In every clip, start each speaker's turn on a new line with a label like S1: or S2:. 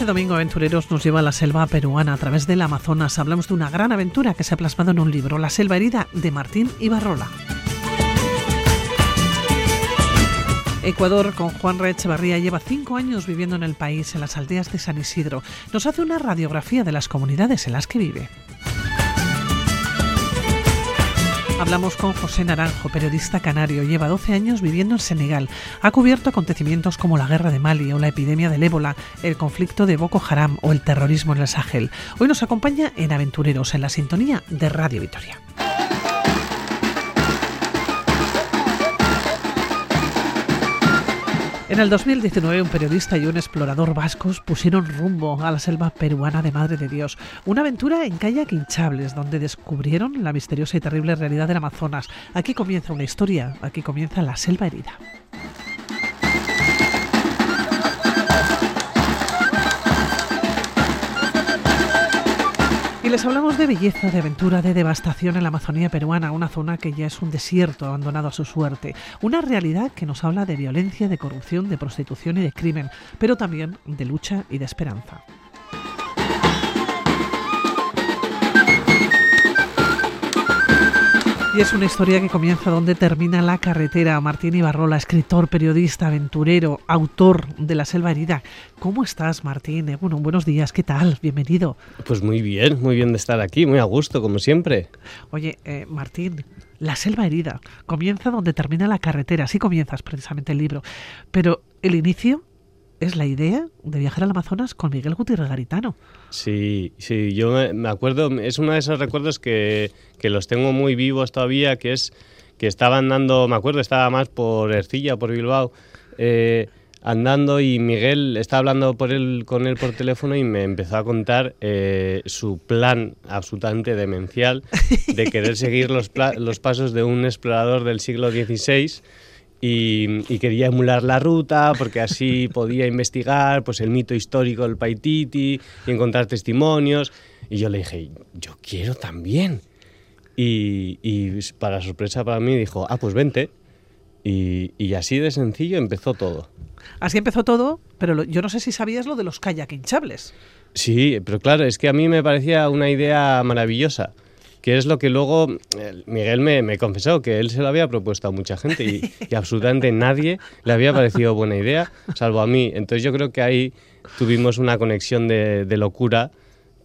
S1: Este domingo Aventureros nos lleva a la selva peruana a través del Amazonas. Hablamos de una gran aventura que se ha plasmado en un libro, La selva herida, de Martín Ibarrola. Ecuador, con Juan Re Echevarría, lleva cinco años viviendo en el país, en las aldeas de San Isidro. Nos hace una radiografía de las comunidades en las que vive. Hablamos con José Naranjo, periodista canario. Lleva 12 años viviendo en Senegal. Ha cubierto acontecimientos como la guerra de Mali o la epidemia del ébola, el conflicto de Boko Haram o el terrorismo en el Sahel. Hoy nos acompaña en Aventureros, en la sintonía de Radio Vitoria. En el 2019, un periodista y un explorador vascos pusieron rumbo a la selva peruana de Madre de Dios. Una aventura en kayak hinchables, donde descubrieron la misteriosa y terrible realidad del Amazonas. Aquí comienza una historia, aquí comienza la selva herida. Les hablamos de belleza, de aventura, de devastación en la Amazonía peruana, una zona que ya es un desierto abandonado a su suerte, una realidad que nos habla de violencia, de corrupción, de prostitución y de crimen, pero también de lucha y de esperanza. Y es una historia que comienza donde termina la carretera. Martín Ibarrola, escritor, periodista, aventurero, autor de La Selva Herida. ¿Cómo estás, Martín? Eh, bueno, buenos días, ¿qué tal? Bienvenido.
S2: Pues muy bien, muy bien de estar aquí, muy a gusto, como siempre.
S1: Oye, eh, Martín, La Selva Herida comienza donde termina la carretera. Así comienzas precisamente el libro. Pero el inicio es la idea de viajar al Amazonas con Miguel Gutiérrez Garitano.
S2: Sí, sí, yo me acuerdo, es uno de esos recuerdos que, que los tengo muy vivos todavía, que es que estaba andando, me acuerdo, estaba más por Ercilla, por Bilbao, eh, andando y Miguel estaba hablando por él, con él por teléfono y me empezó a contar eh, su plan absolutamente demencial de querer seguir los, los pasos de un explorador del siglo XVI y, quería emular la ruta porque así podía investigar pues el mito histórico del Paititi y encontrar testimonios. Y yo le dije, yo quiero también. Y, para sorpresa para mí dijo, ah, pues vente. Y, así de sencillo empezó todo.
S1: Así empezó todo, pero yo no sé si sabías lo de los kayak hinchables.
S2: Sí, pero claro, es que a mí me parecía una idea maravillosa que es lo que luego eh, Miguel me, confesó, que él se lo había propuesto a mucha gente y, absolutamente nadie le había parecido buena idea, salvo a mí. Entonces yo creo que ahí tuvimos una conexión de, locura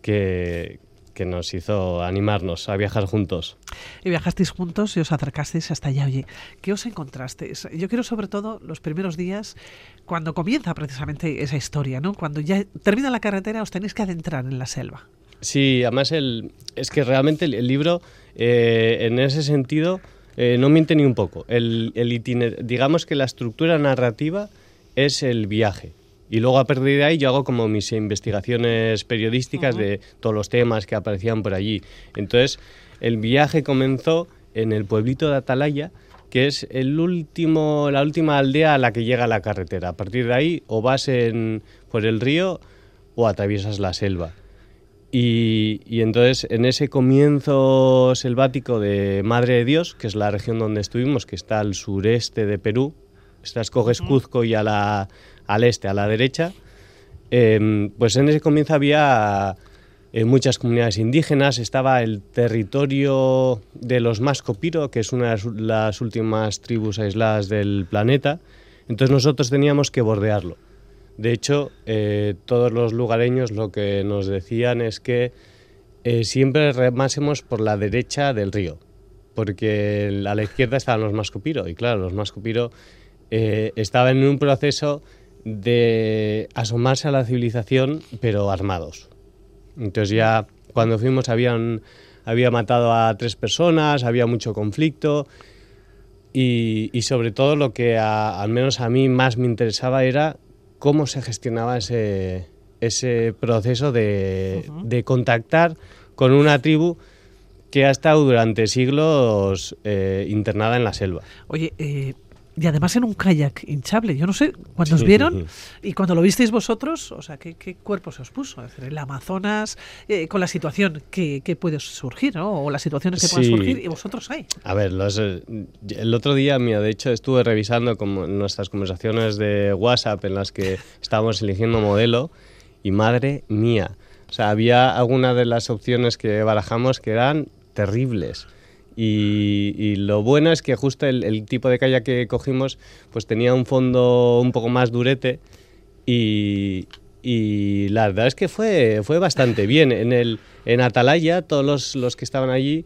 S2: que, que nos hizo animarnos a viajar juntos.
S1: Y viajasteis juntos y os acercasteis hasta allá. Oye, ¿qué os encontrasteis? Yo quiero sobre todo los primeros días, cuando comienza precisamente esa historia, ¿no? Cuando ya termina la carretera, os tenéis que adentrar en la selva.
S2: Sí, además el, es que realmente el, libro, eh, en ese sentido, eh, no miente ni un poco. El, el digamos que la estructura narrativa es el viaje. Y luego a partir de ahí yo hago como mis investigaciones periodísticas de todos los temas que aparecían por allí. Entonces, el viaje comenzó en el pueblito de Atalaya, que es el último, la última aldea a la que llega la carretera. A partir de ahí o vas en, por el río o atraviesas la selva. Y, entonces en ese comienzo selvático de Madre de Dios, que es la región donde estuvimos, que está al sureste de Perú, estás coges Cuzco y a la, al este, a la derecha, em, pues en ese comienzo había eh, muchas comunidades indígenas, estaba el territorio de los Mascopiro, que es una de las últimas tribus aisladas del planeta, entonces nosotros teníamos que bordearlo. De hecho, eh, todos los lugareños lo que nos decían es que eh, siempre remásemos por la derecha del río, porque a la izquierda estaban los Mascopiro, y claro, los Mascopiro eh, estaban en un proceso de asomarse a la civilización, pero armados. Entonces ya cuando fuimos habían, había matado a tres personas, había mucho conflicto, y, sobre todo lo que al menos a mí más me interesaba era cómo se gestionaba ese, ese proceso de, de, contactar con una tribu que ha estado durante siglos eh, internada en la selva.
S1: Oye, eh, y además en un kayak hinchable. Yo no sé, cuando os vieron y cuando lo visteis vosotros, o sea, ¿qué, cuerpo se os puso? Es decir, el Amazonas, eh, con la situación que, puede surgir, ¿no? O las situaciones que pueden surgir, y vosotros hay.
S2: A ver, eh, el otro día, mira, de hecho, estuve revisando como nuestras conversaciones de WhatsApp en las que estábamos eligiendo modelo y madre mía. O sea, había algunas de las opciones que barajamos que eran terribles. Y, lo bueno es que justo el, tipo de calle que cogimos pues tenía un fondo un poco más durete y, la verdad es que fue, fue bastante bien. En, el, en Atalaya, todos los, que estaban allí,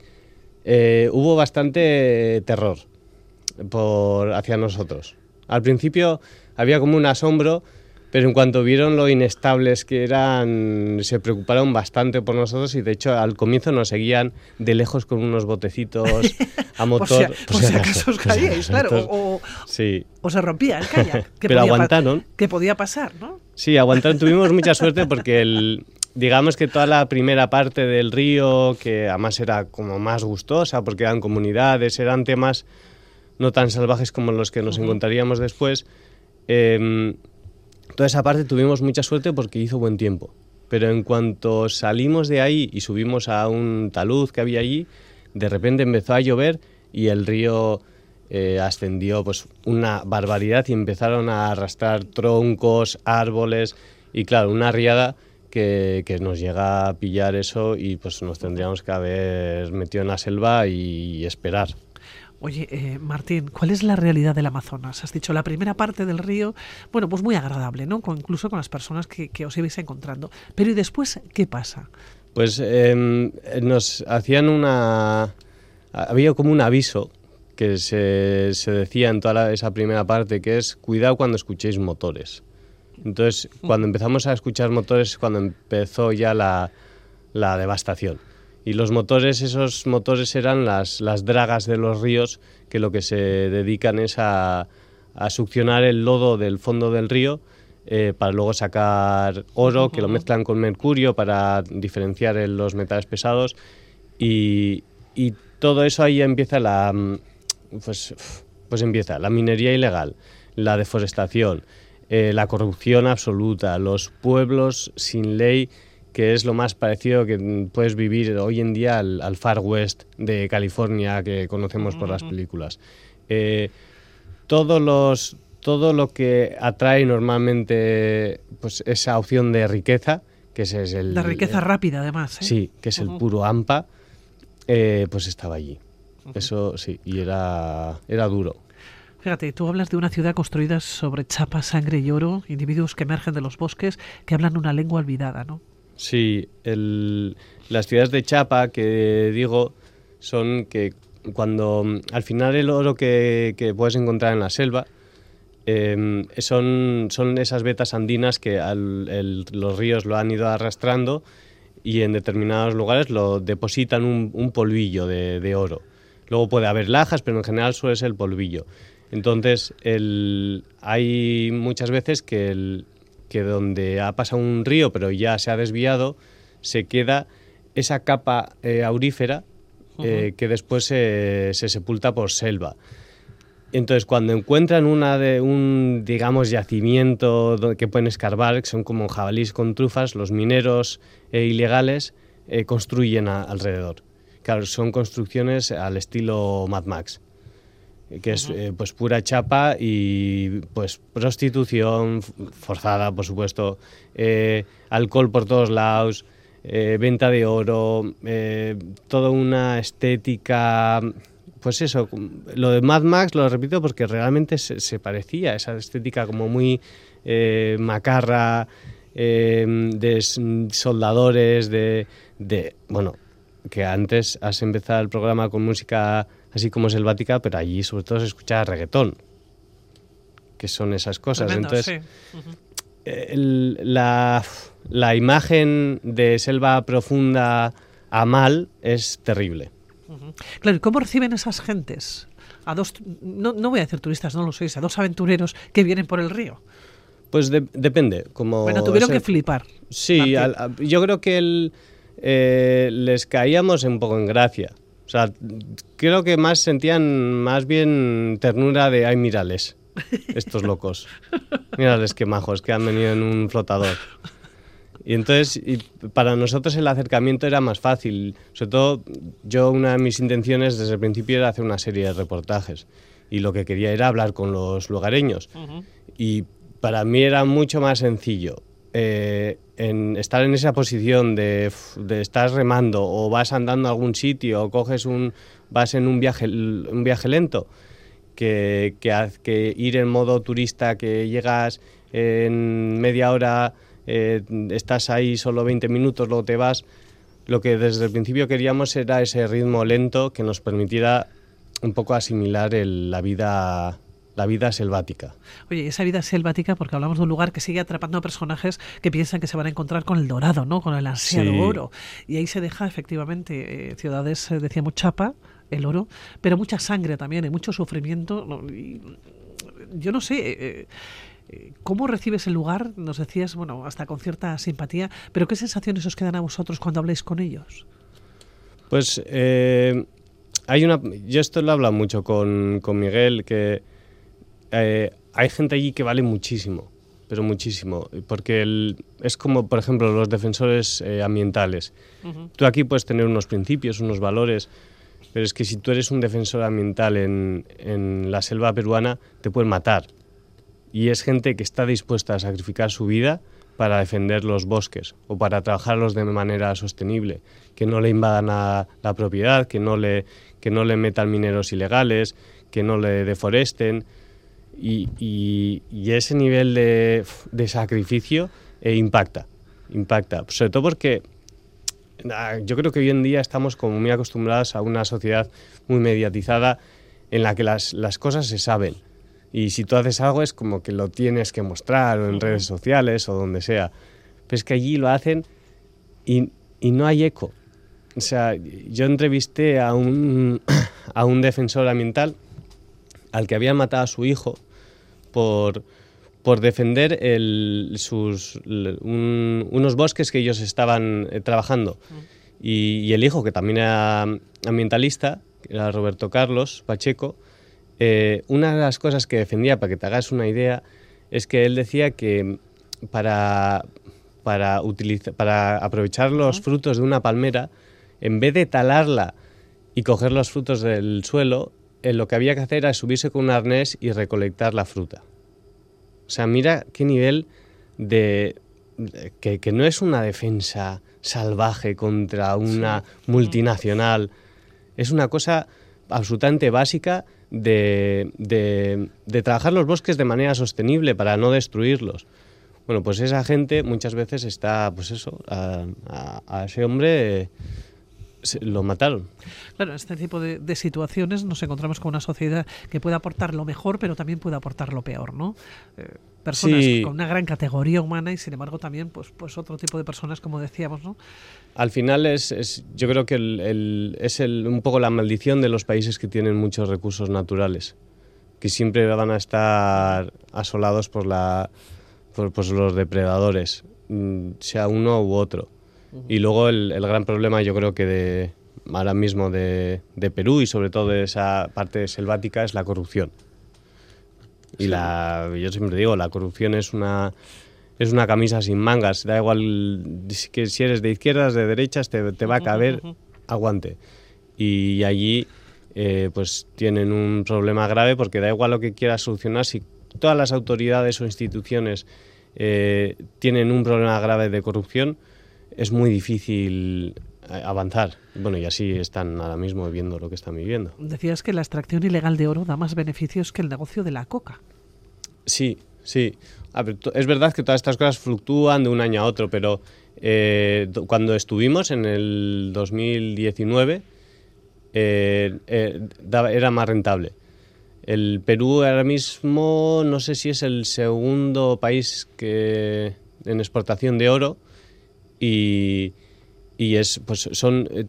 S2: eh, hubo bastante terror por, hacia nosotros. Al principio había como un asombro pero en cuanto vieron lo inestables que eran, se preocuparon bastante por nosotros y de hecho al comienzo nos seguían de lejos con unos botecitos a motor.
S1: por si, acaso os caíais, claro, o, se rompía el kayak.
S2: Pero aguantaron.
S1: Que podía pasar, ¿no?
S2: Sí, aguantaron. Tuvimos mucha suerte porque el, digamos que toda la primera parte del río, que además era como más gustosa porque eran comunidades, eran temas no tan salvajes como los que nos encontraríamos después. Eh, Toda esa parte tuvimos mucha suerte porque hizo buen tiempo. Pero en cuanto salimos de ahí y subimos a un talud que había allí, de repente empezó a llover y el río eh, ascendió pues una barbaridad y empezaron a arrastrar troncos, árboles y claro, una riada que, que, nos llega a pillar eso y pues nos tendríamos que haber metido en la selva y esperar.
S1: Oye, eh, Martín, ¿cuál es la realidad del Amazonas? Has dicho la primera parte del río, bueno, pues muy agradable, ¿no? incluso con las personas que, os ibais encontrando. Pero ¿y después qué pasa?
S2: Pues em, nos hacían una... Había como un aviso que se, se decía en toda esa primera parte, que es cuidado cuando escuchéis motores. Entonces, cuando empezamos a escuchar motores es cuando empezó ya la devastación. Y los motores, esos motores eran las, las dragas de los ríos que lo que se dedican es a, a succionar el lodo del fondo del río eh, para luego sacar oro, que lo mezclan con mercurio para diferenciar los metales pesados. Y, y, todo eso ahí empieza la, pues, pues empieza la minería ilegal, la deforestación, eh, la corrupción absoluta, los pueblos sin ley que es lo más parecido que puedes vivir hoy en día al, Far West de California que conocemos por las películas. Eh, todos los, todo lo que atrae normalmente pues, esa opción de riqueza, que es, el...
S1: La riqueza rápida, además. ¿eh?
S2: Sí, que es el puro AMPA, eh, pues estaba allí. Eso sí, y era, era duro.
S1: Fíjate, tú hablas de una ciudad construida sobre chapa, sangre y oro, individuos que emergen de los bosques, que hablan una lengua olvidada, ¿no?
S2: Sí, las ciudades de chapa que digo son que cuando al final el oro que, puedes encontrar en la selva em, son, son esas vetas andinas que los ríos lo han ido arrastrando y en determinados lugares lo depositan un, polvillo de, oro. Luego puede haber lajas, pero en general suele ser el polvillo. Entonces, hay muchas veces que el, que donde ha pasado un río pero ya se ha desviado, se queda esa capa eh, aurífera eh, que después se, sepulta por selva. Entonces, cuando encuentran una de, un, digamos, yacimiento que pueden escarbar, que son como jabalís con trufas, los mineros eh, ilegales construyen alrededor. Claro, son construcciones al estilo Mad Max que es eh, pues pura chapa y pues prostitución forzada, por supuesto, eh, alcohol por todos lados, eh, venta de oro, toda una estética, pues eso, lo de Mad Max lo repito porque realmente se, parecía, esa estética como muy macarra, de soldadores, de, de, bueno, que antes has empezado el programa con música así como selvática, pero allí sobre todo se escucha reggaetón, que son esas cosas. Entonces, la, la, imagen de selva profunda a mal es terrible.
S1: Claro, ¿y cómo reciben esas gentes? A dos, no, no voy a decir turistas, no lo sois, a dos aventureros que vienen por el río.
S2: Pues depende. Como
S1: bueno, tuvieron que flipar.
S2: Sí, yo creo que el, eh, les caíamos un poco en gracia. O sea, creo que más sentían más bien ternura de, ay, mírales, estos locos. Mírales qué majos, que han venido en un flotador. Y entonces, para nosotros el acercamiento era más fácil. Sobre todo, yo una de mis intenciones desde el principio era hacer una serie de reportajes. Y lo que quería era hablar con los lugareños. Y para mí era mucho más sencillo eh, en estar en esa posición de, de, estar remando o vas andando a algún sitio o coges un vas en un viaje un viaje lento que, que, que ir en modo turista que llegas en media hora eh, estás ahí solo 20 minutos luego te vas. Lo que desde el principio queríamos era ese ritmo lento que nos permitiera un poco asimilar la vida la vida selvática.
S1: Oye, esa vida selvática, porque hablamos de un lugar que sigue atrapando a personajes que piensan que se van a encontrar con el dorado, ¿no? Con el ansiado
S2: Sí.
S1: oro. Y ahí se deja efectivamente eh, ciudades, eh, decíamos, chapa, el oro, pero mucha sangre también y mucho sufrimiento. ¿no? Y, yo no sé. eh, eh, ¿Cómo recibes el lugar? Nos decías, bueno, hasta con cierta simpatía, pero ¿qué sensaciones os quedan a vosotros cuando habláis con ellos?
S2: Pues eh, hay una. Yo esto lo he hablado mucho con, con Miguel, que eh, hay gente allí que vale muchísimo, pero muchísimo. Porque el- es como, por ejemplo, los defensores eh, ambientales. Tú aquí puedes tener unos principios, unos valores, pero es que si tú eres un defensor ambiental en, en la selva peruana, te pueden matar. Y es gente que está dispuesta a sacrificar su vida para defender los bosques o para trabajarlos de manera sostenible, que no le invadan a la propiedad, que no le, que no le metan mineros ilegales, que no le deforesten. Y, y- y ese nivel de, de sacrificio eh, impacta, impacta. Sobre todo porque ah, yo creo que hoy en día estamos como muy acostumbrados a una sociedad muy mediatizada en la que las, las cosas se saben. Y si tú haces algo es como que lo tienes que mostrar o en redes sociales o donde sea. Pero es que allí lo hacen y, y no hay eco. O sea, yo entrevisté a un, a un defensor ambiental al que habían matado a su hijo por, por defender el- sus, un- unos bosques que ellos estaban eh, trabajando. Y, y el hijo, que también era ambientalista, era Roberto Carlos Pacheco, eh, una de las cosas que defendía, para que te hagas una idea, es que él decía que para, para, utiliza- para aprovechar los frutos de una palmera, en vez de talarla y coger los frutos del suelo, eh, lo que había que hacer era subirse con un arnés y recolectar la fruta. O sea, mira qué nivel de... de- que, que no es una defensa salvaje contra una multinacional, es una cosa absolutamente básica de, de- de trabajar los bosques de manera sostenible para no destruirlos. Bueno, pues esa gente muchas veces está, pues eso, a, a- a ese hombre eh, lo mataron.
S1: Claro, en este tipo de, de situaciones nos encontramos con una sociedad que puede aportar lo mejor, pero también puede aportar lo peor, ¿no? Eh, personas
S2: Sí.
S1: con una gran categoría humana y sin embargo también pues, pues otro tipo de personas, como decíamos, ¿no?
S2: Al final es, es- yo creo que el- el- es el- un poco la maldición de los países que tienen muchos recursos naturales, que siempre van a estar asolados por, la, por, por los depredadores, mm, sea uno u otro. Y luego el, el gran problema yo creo que de, ahora mismo de, de Perú y sobre todo de esa parte selvática es la corrupción. Y la, yo siempre digo, la corrupción es una, es una camisa sin mangas. Da igual que si eres de izquierdas, de derechas, te, te va a caber aguante. Y allí eh, pues tienen un problema grave porque da igual lo que quieras solucionar, si todas las autoridades o instituciones eh, tienen un problema grave de corrupción, es muy difícil eh, avanzar. Bueno, y así están ahora mismo viviendo lo que están viviendo.
S1: Decías que la extracción ilegal de oro da más beneficios que el negocio de la coca.
S2: Sí, sí. A ver, to- es verdad que todas estas cosas fluctúan de un año a otro, pero eh, do- cuando estuvimos en el 2019 eh, eh, daba- era más rentable. El Perú ahora mismo no sé si es el segundo país que en exportación de oro y, es pues son eh,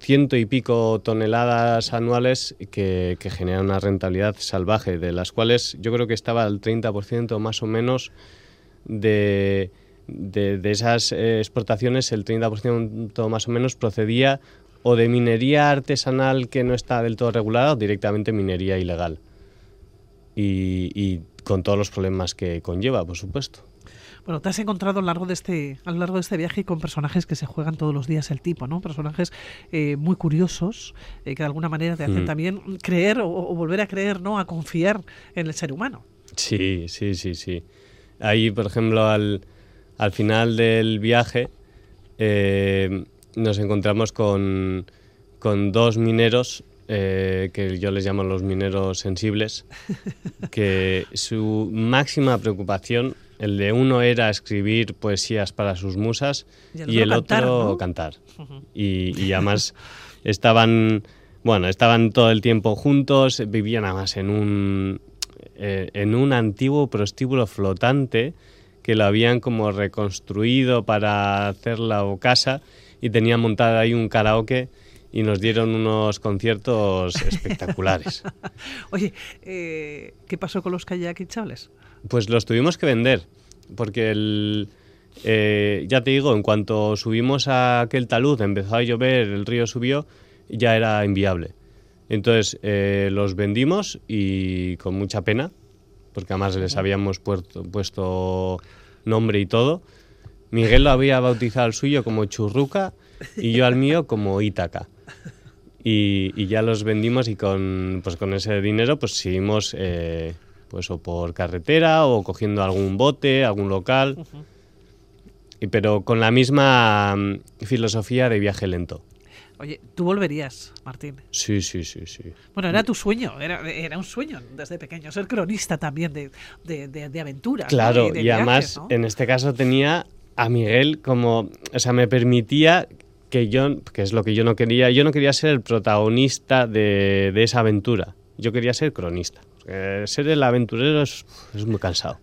S2: ciento y pico toneladas anuales que, generan una rentabilidad salvaje, de las cuales yo creo que estaba el 30% más o menos de, de, de esas eh, exportaciones, el 30% más o menos procedía o de minería artesanal que no está del todo regulada o directamente minería ilegal. Y, y con todos los problemas que conlleva, por supuesto.
S1: Bueno, te has encontrado a lo largo de este, a lo largo de este viaje con personajes que se juegan todos los días el tipo, ¿no? Personajes eh, muy curiosos eh, que de alguna manera te hacen
S2: Mm.
S1: también creer o, o volver a creer, ¿no? A confiar en el ser humano.
S2: Sí, sí, sí, sí. Ahí, por ejemplo, al, al final del viaje eh, nos encontramos con, con dos mineros eh, que yo les llamo los mineros sensibles, que su máxima preocupación, el de uno era escribir poesías para sus musas y el otro, cantar. y, y, además estaban, bueno, estaban todo el tiempo juntos, vivían además en un, eh, en un antiguo prostíbulo flotante que lo habían como reconstruido para hacer la casa y tenían montado ahí un karaoke y nos dieron unos conciertos espectaculares.
S1: Oye, eh, ¿qué pasó con los kayak?
S2: Pues los tuvimos que vender, porque el, eh, ya te digo, en cuanto subimos a aquel talud, empezó a llover, el río subió, ya era inviable. Entonces eh, los vendimos y con mucha pena, porque además les habíamos puesto nombre y todo. Miguel lo había bautizado al suyo como Churruca y yo al mío como Ítaca. Y, ya los vendimos y con, pues con ese dinero pues seguimos eh, pues o por carretera o cogiendo algún bote, algún local, y, pero con la misma mm, filosofía de viaje lento.
S1: Oye, ¿tú volverías, Martín?
S2: Sí, sí, sí, sí.
S1: Bueno, era tu sueño, era, era un sueño desde pequeño, ser cronista también de, de, de, aventuras.
S2: Claro, y además en este caso tenía a Miguel como, o sea, me permitía que yo, que es lo que yo no quería, yo no quería ser el protagonista de, esa aventura, yo quería ser cronista. ser el aventurero es, muy cansado.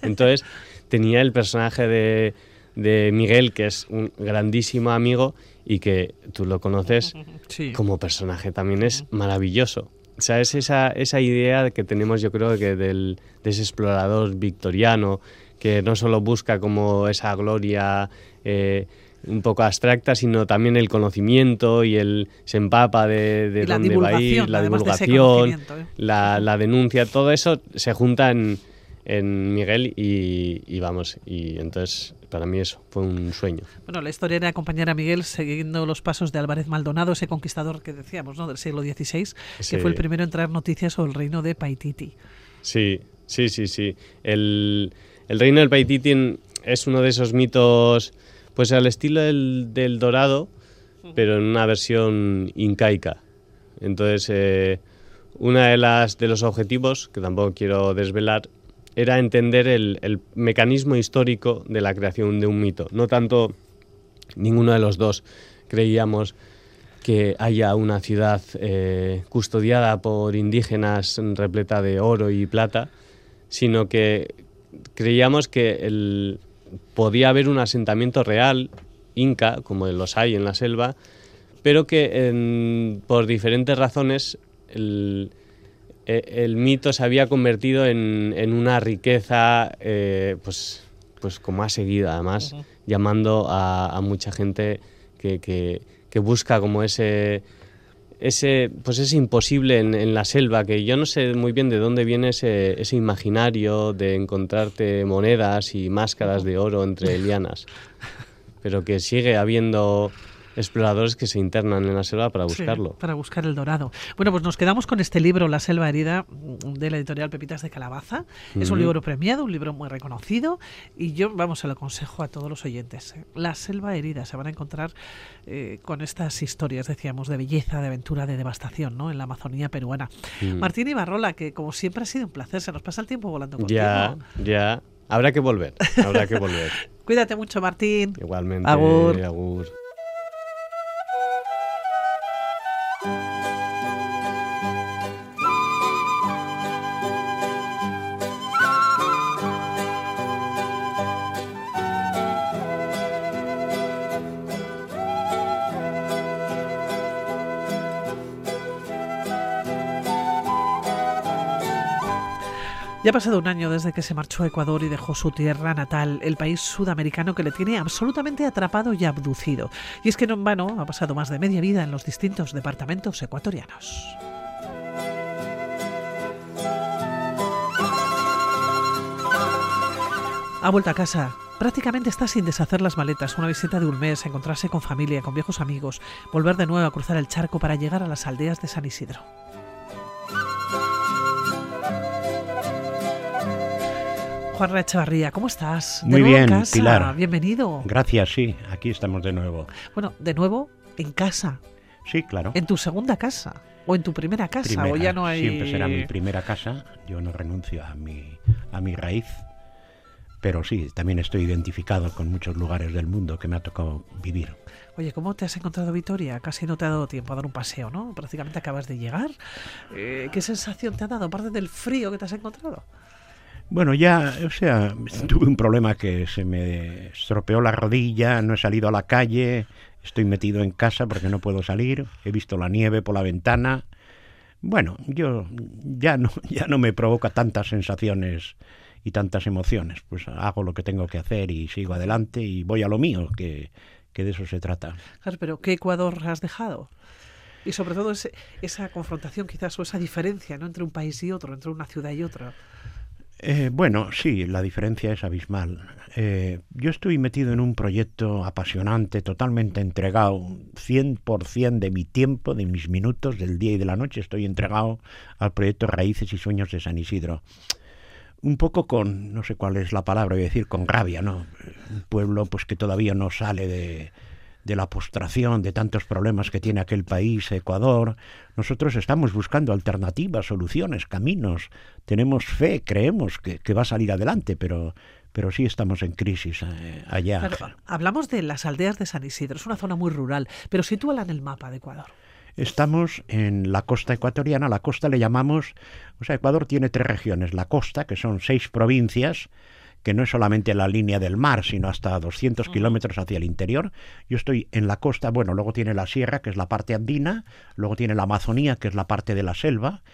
S2: Entonces tenía el personaje de, de, Miguel, que es un grandísimo amigo y que tú lo conoces como personaje también es maravilloso. O sea, es esa, esa idea que tenemos yo creo que del, de ese explorador victoriano que no solo busca como esa gloria eh, un poco abstracta, sino también el conocimiento y el se empapa de, dónde va a ir, la divulgación, ¿eh? la, la, denuncia, todo eso se junta en, en Miguel y, y, vamos, y entonces para mí eso fue un sueño.
S1: Bueno, la historia era acompañar a Miguel siguiendo los pasos de Álvarez Maldonado, ese conquistador que decíamos, ¿no? del siglo XVI, que fue el primero en traer noticias sobre el reino de Paititi.
S2: Sí, sí, sí, sí. El, el reino del Paititi es uno de esos mitos pues al estilo del, dorado, pero en una versión incaica. Entonces, eh, una de las de los objetivos, que tampoco quiero desvelar, era entender el, mecanismo histórico de la creación de un mito. No tanto ninguno de los dos creíamos que haya una ciudad eh, custodiada por indígenas repleta de oro y plata, sino que creíamos que el, podía haber un asentamiento real, inca, como los hay en la selva, pero que por diferentes razones el, e, mito se había convertido en, una riqueza, eh, pues, pues como ha seguido además, llamando a, mucha gente que, busca como ese ese, pues es imposible en, la selva, que yo no sé muy bien de dónde viene ese, ese imaginario de encontrarte monedas y máscaras de oro entre lianas, pero que sigue habiendo exploradores que se internan en la selva para buscarlo.
S1: para buscar el dorado. Bueno, pues nos quedamos con este libro, La selva herida, de la editorial Pepitas de Calabaza. Es un libro premiado, un libro muy reconocido y yo, vamos, se lo aconsejo a todos los oyentes. ¿eh? La selva herida, se van a encontrar eh, con estas historias, decíamos, de belleza, de aventura, de devastación, ¿no? En la Amazonía peruana. Mm. Martín Ibarrola, que como siempre ha sido un placer, se nos pasa el tiempo volando contigo.
S2: Ya, ya. Habrá que volver, habrá que volver.
S1: Cuídate mucho, Martín.
S2: Igualmente.
S1: Agur.
S2: agur.
S1: Ya ha pasado un año desde que se marchó a Ecuador y dejó su tierra natal, el país sudamericano que le tiene absolutamente atrapado y abducido. Y es que no en vano ha pasado más de media vida en los distintos departamentos ecuatorianos. Ha vuelto a casa. Prácticamente está sin deshacer las maletas, una visita de un mes, encontrarse con familia, con viejos amigos, volver de nuevo a cruzar el charco para llegar a las aldeas de San Isidro. Juan Echevarría, ¿cómo estás?
S3: Muy bien, Pilar.
S1: Bienvenido.
S3: Gracias, sí, aquí estamos de nuevo.
S1: Bueno, de nuevo en casa.
S3: Sí, claro.
S1: ¿En tu segunda casa? ¿O en tu primera casa? ¿O ya no hay...
S3: Siempre será mi primera casa. Yo no renuncio a mi, a mi raíz. Pero sí, también estoy identificado con muchos lugares del mundo que me ha tocado vivir.
S1: Oye, ¿cómo te has encontrado Vitoria? Casi no te ha dado tiempo a dar un paseo, ¿no? Prácticamente acabas de llegar. Eh, ¿Qué sensación te ha dado, aparte del frío que te has encontrado?
S3: Bueno, ya, o sea, tuve un problema que se me estropeó la rodilla, no he salido a la calle, estoy metido en casa porque no puedo salir, he visto la nieve por la ventana. Bueno, yo ya no, ya no me provoca tantas sensaciones y tantas emociones. Pues hago lo que tengo que hacer y sigo adelante y voy a lo mío, que, de eso se trata.
S1: Pero ¿qué Ecuador has dejado? Y sobre todo esa confrontación quizás o esa diferencia ¿no? entre un país y otro, entre una ciudad y otra.
S3: Eh, bueno, sí, la diferencia es abismal. Eh, yo estoy metido en un proyecto apasionante, totalmente entregado, 100% de mi tiempo, de mis minutos, del día y de la noche, estoy entregado al proyecto Raíces y Sueños de San Isidro. Un poco con, no sé cuál es la palabra, voy a decir, con rabia, ¿no? Un pueblo pues que todavía no sale de, de la postración, de tantos problemas que tiene aquel país, Ecuador. Nosotros estamos buscando alternativas, soluciones, caminos. Tenemos fe, creemos que, va a salir adelante, pero, pero sí estamos en crisis eh, allá.
S1: hablamos de las aldeas de San Isidro, es una zona muy rural, pero sitúala en el mapa de Ecuador.
S3: Estamos en la costa ecuatoriana, la costa le llamamos, o sea, Ecuador tiene tres regiones, la costa, que son seis provincias, que no es solamente la línea del mar, sino hasta 200 kilómetros hacia el interior. Yo estoy en la costa, bueno, luego tiene la sierra, que es la parte andina, luego tiene la Amazonía, que es la parte de la selva,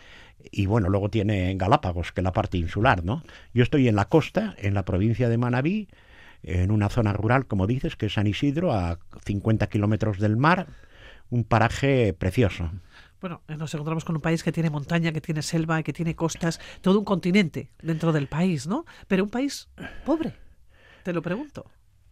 S3: y bueno, luego tiene Galápagos, que es la parte insular, ¿no? Yo estoy en la costa, en la provincia de Manabí, en una zona rural, como dices, que es San Isidro, a 50 kilómetros del mar, un paraje precioso.
S1: Bueno, eh, nos encontramos con un país que tiene montaña, que tiene selva, que tiene costas, todo un continente dentro del país, ¿no? Pero un país pobre, te lo pregunto.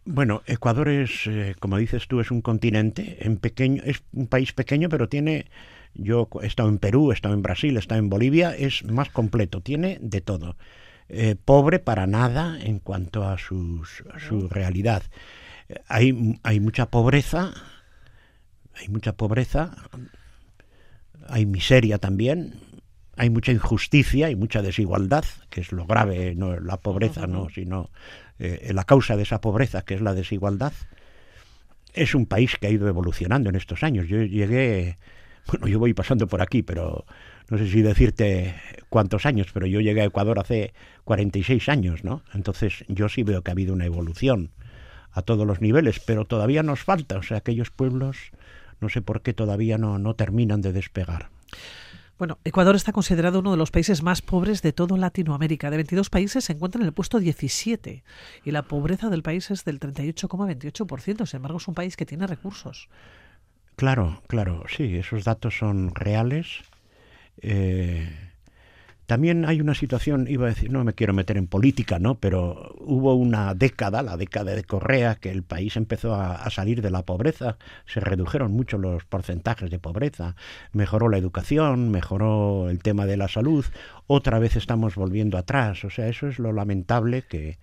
S3: Bueno, Ecuador es, eh, como dices tú, es un continente, en pequeño, es un país pequeño, pero tiene, yo he estado en Perú, he estado en Brasil, he estado en Bolivia, es más completo, tiene de todo. Eh, pobre para nada en cuanto a, sus, a su realidad. Hay, hay mucha pobreza, hay mucha pobreza, hay miseria también, hay mucha injusticia y mucha desigualdad, que es lo grave, no la pobreza, no, sino eh, la causa de esa pobreza, que es la desigualdad. Es un país que ha ido evolucionando en estos años. Yo llegué, bueno, yo voy pasando por aquí, pero no sé si decirte cuántos años, pero yo llegué a Ecuador hace 46 años, ¿no? Entonces yo sí veo que ha habido una evolución a todos los niveles, pero todavía nos falta, o sea, aquellos pueblos no sé por qué todavía no, no terminan de despegar.
S1: Bueno, Ecuador está considerado uno de los países más pobres de toda Latinoamérica. De 22 países se encuentra en el puesto 17 y la pobreza del país es del 38,28%. Sin embargo, es un país que tiene recursos.
S3: Claro, claro, sí, esos datos son reales. Eh, también hay una situación, iba a decir, no me quiero meter en política, ¿no? Pero hubo una década, la década de Correa, que el país empezó a, salir de la pobreza, se redujeron mucho los porcentajes de pobreza, mejoró la educación, mejoró el tema de la salud, otra vez estamos volviendo atrás, o sea, eso es lo lamentable que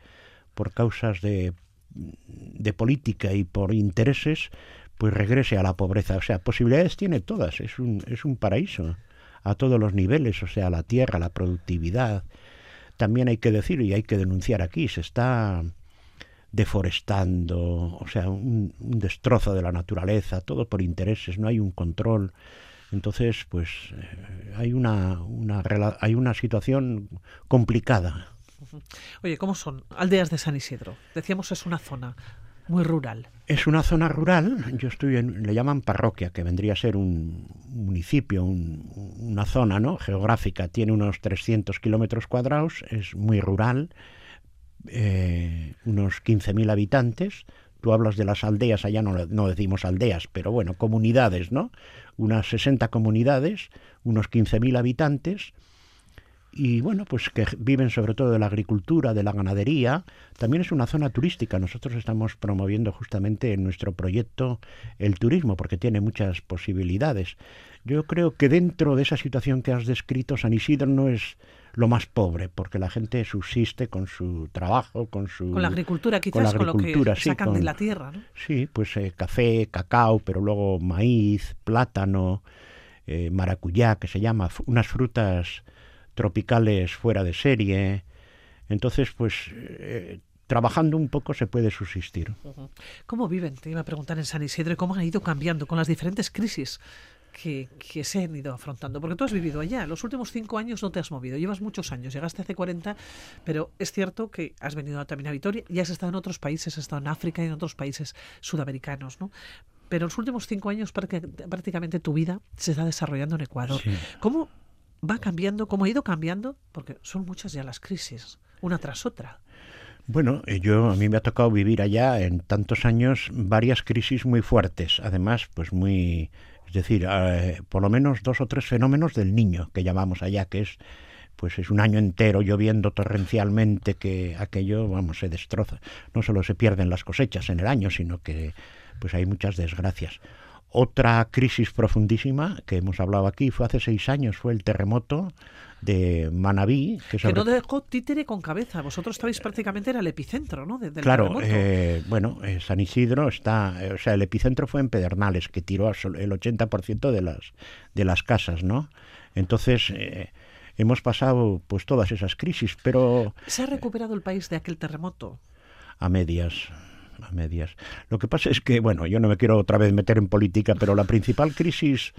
S3: por causas de, de política y por intereses, pues regrese a la pobreza. O sea, posibilidades tiene todas, es un, es un paraíso a todos los niveles, o sea, la tierra, la productividad. También hay que decir y hay que denunciar aquí, se está deforestando, o sea, un, destrozo de la naturaleza, todo por intereses, no hay un control. Entonces, pues eh, hay una, una, hay una situación complicada.
S1: Oye, ¿cómo son? Aldeas de San Isidro. Decíamos es una zona muy rural.
S3: Es una zona rural, yo estoy en, le llaman parroquia, que vendría a ser un municipio, una zona ¿no? geográfica, tiene unos 300 kilómetros cuadrados, es muy rural, eh, unos 15.000 habitantes. Tú hablas de las aldeas, allá no, no decimos aldeas, pero bueno, comunidades, ¿no? Unas 60 comunidades, unos 15.000 habitantes, y bueno, pues que viven sobre todo de la agricultura, de la ganadería. También es una zona turística. Nosotros estamos promoviendo justamente en nuestro proyecto el turismo porque tiene muchas posibilidades. Yo creo que dentro de esa situación que has descrito, San Isidro no es lo más pobre, porque la gente subsiste con su trabajo, con su...
S1: Con la agricultura quizás, con, lo que sacan de la tierra, ¿no?
S3: Sí, pues eh, café, cacao, pero luego maíz, plátano, eh, maracuyá, que se llama, unas frutas tropicales fuera de serie. Entonces, pues eh, trabajando un poco se puede subsistir.
S1: ¿Cómo viven? Te iba a preguntar en San Isidro, ¿cómo han ido cambiando con las diferentes crisis que, se han ido afrontando? Porque tú has vivido allá, los últimos cinco años no te has movido, llevas muchos años, llegaste hace 40, pero es cierto que has venido también a Vitoria y has estado en otros países, has estado en África y en otros países sudamericanos, ¿no? Pero en los últimos cinco años prácticamente tu vida se está desarrollando en Ecuador. ¿Cómo va cambiando, cómo ha ido cambiando? Porque son muchas ya las crisis, una tras otra.
S3: Bueno, eh, yo a mí me ha tocado vivir allá en tantos años varias crisis muy fuertes, además, pues muy, es decir, eh, por lo menos dos o tres fenómenos del niño que llamamos allá, que es pues es un año entero lloviendo torrencialmente que aquello, vamos, se destroza. No solo se pierden las cosechas en el año, sino que pues hay muchas desgracias. Otra crisis profundísima que hemos hablado aquí fue hace seis años, fue el terremoto de Manabí.
S1: Que, no dejó títere con cabeza. Vosotros estabais prácticamente en el epicentro, ¿no?
S3: del claro, eh, bueno, eh, San Isidro está, eh, o sea, el epicentro fue en Pedernales, que tiró el 80% de las, de las casas, ¿no? Entonces, hemos pasado pues todas esas crisis, pero...
S1: ¿Se ha recuperado el país de aquel terremoto?
S3: A medias a medias. Lo que pasa es que, bueno, yo no me quiero otra vez meter en política, pero la principal crisis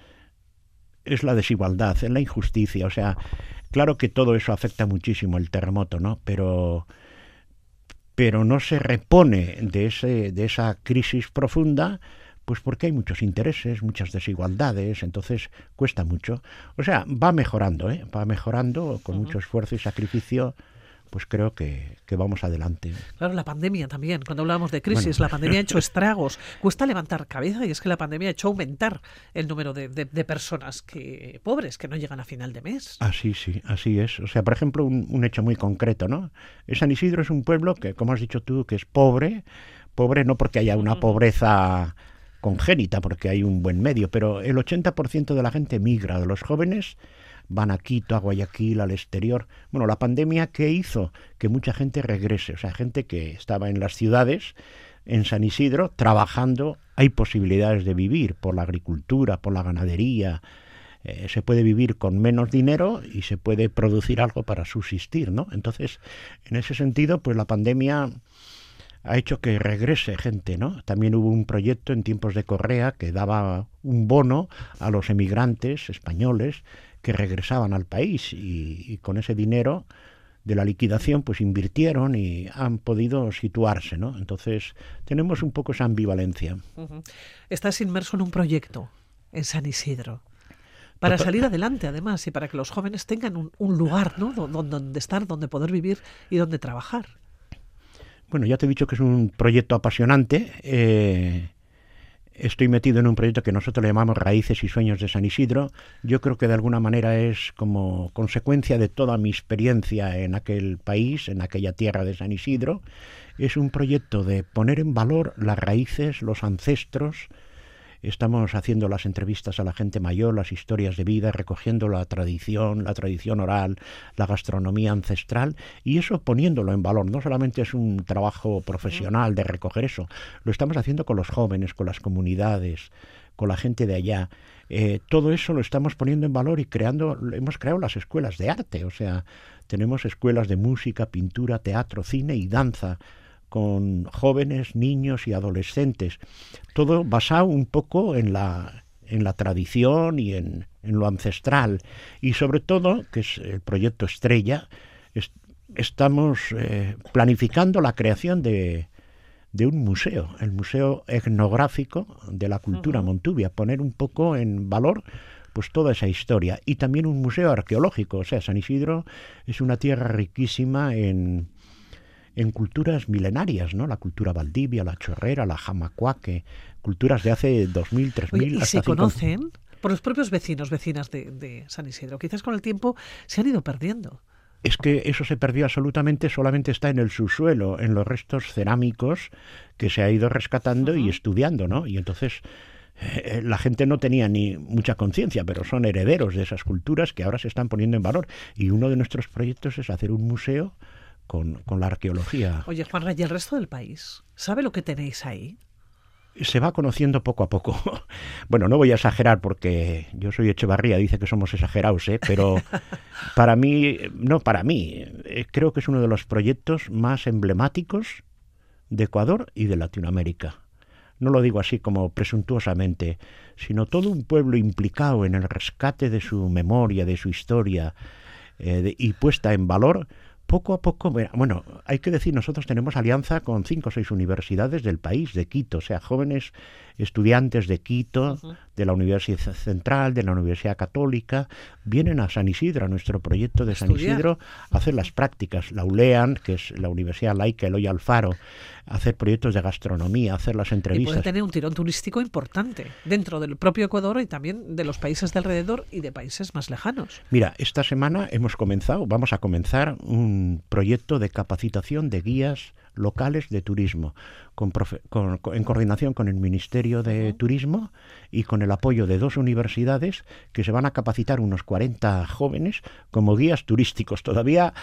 S3: es la desigualdad, es la injusticia. O sea, claro que todo eso afecta muchísimo el terremoto, ¿no? Pero, pero no se repone de, ese, de esa crisis profunda, pues porque hay muchos intereses, muchas desigualdades, entonces cuesta mucho. O sea, va mejorando, ¿eh? Va mejorando con mucho esfuerzo y sacrificio pues creo que, vamos adelante.
S1: Claro, la pandemia también, cuando hablábamos de crisis, la pandemia ha hecho estragos, cuesta levantar cabeza y es que la pandemia ha hecho aumentar el número de, personas que pobres que no llegan a final de mes.
S3: Así, sí, así es. O sea, por ejemplo, un, hecho muy concreto, ¿no? San Isidro es un pueblo que, como has dicho tú, que es pobre, pobre no porque haya una pobreza congénita, porque hay un buen medio, pero el 80% de la gente migra, de los jóvenes van a Quito, a Guayaquil, al exterior. Bueno, la pandemia, ¿qué hizo? Que mucha gente regrese, o sea, gente que estaba en las ciudades, en San Isidro, trabajando, hay posibilidades de vivir por la agricultura, por la ganadería, eh, se puede vivir con menos dinero y se puede producir algo para subsistir, ¿no? Entonces, en ese sentido, pues la pandemia ha hecho que regrese gente, ¿no? También hubo un proyecto en tiempos de Correa que daba un bono a los emigrantes españoles que regresaban al país y, con ese dinero de la liquidación pues invirtieron y han podido situarse, ¿no? Entonces tenemos un poco esa ambivalencia.
S1: Estás inmerso en un proyecto en San Isidro para salir adelante además y para que los jóvenes tengan un, lugar ¿no? donde, estar, donde poder vivir y donde trabajar.
S3: Bueno, ya te he dicho que es un proyecto apasionante. Eh, estoy metido en un proyecto que nosotros le llamamos Raíces y Sueños de San Isidro. Yo creo que de alguna manera es como consecuencia de toda mi experiencia en aquel país, en aquella tierra de San Isidro. Es un proyecto de poner en valor las raíces, los ancestros, Estamos haciendo las entrevistas a la gente mayor, las historias de vida, recogiendo la tradición, la tradición oral, la gastronomía ancestral y eso poniéndolo en valor. No solamente es un trabajo profesional de recoger eso, lo estamos haciendo con los jóvenes, con las comunidades, con la gente de allá. Eh, todo eso lo estamos poniendo en valor y creando, hemos creado las escuelas de arte, o sea, tenemos escuelas de música, pintura, teatro, cine y danza con jóvenes, niños y adolescentes. Todo basado un poco en la, en la tradición y en, lo ancestral. Y sobre todo, que es el proyecto Estrella, estamos eh, planificando la creación de, de, un museo, el Museo Etnográfico de la Cultura Montubia, poner un poco en valor pues toda esa historia y también un museo arqueológico, o sea, San Isidro es una tierra riquísima en en culturas milenarias, ¿no? La cultura valdivia, la chorrera, la jamacuaque, culturas de hace 2000, 3000
S1: ¿Y se conocen? Por los propios vecinos, vecinas de, San Isidro. Quizás con el tiempo se han ido perdiendo
S3: es que eso se perdió absolutamente, solamente está en el subsuelo, en los restos cerámicos que se ha ido rescatando y estudiando, ¿no? Y entonces eh, la gente no tenía ni mucha conciencia, pero son herederos de esas culturas que ahora se están poniendo en valor. Y uno de nuestros proyectos es hacer un museo con, con la arqueología.
S1: Oye, Juan ¿y el resto del país? ¿Sabe lo que tenéis ahí?
S3: se va conociendo poco a poco. Bueno, no voy a exagerar porque yo soy Echevarría, dice que somos exagerados, ¿eh? pero para mí, no para mí, eh, creo que es uno de los proyectos más emblemáticos de Ecuador y de Latinoamérica. No lo digo así como presuntuosamente, sino todo un pueblo implicado en el rescate de su memoria, de su historia eh, y puesta en valor poco a poco, bueno, hay que decir, nosotros tenemos alianza con cinco o seis universidades del país, de Quito, o sea, jóvenes estudiantes de Quito, de la Universidad Central, de la Universidad Católica, vienen a San Isidro, a nuestro proyecto de San Isidro, a hacer las prácticas. La ULEAN, que es la Universidad Laica Eloy Alfaro, a hacer proyectos de gastronomía, a hacer las entrevistas. Y
S1: puede tener un tirón turístico importante dentro del propio Ecuador y también de los países de alrededor y de países más lejanos.
S3: Mira, esta semana hemos comenzado, vamos a comenzar un proyecto de capacitación de guías locales de turismo, en coordinación con el Ministerio de Turismo y con el apoyo de dos universidades que se van a capacitar unos 40 jóvenes como guías turísticos. Todavía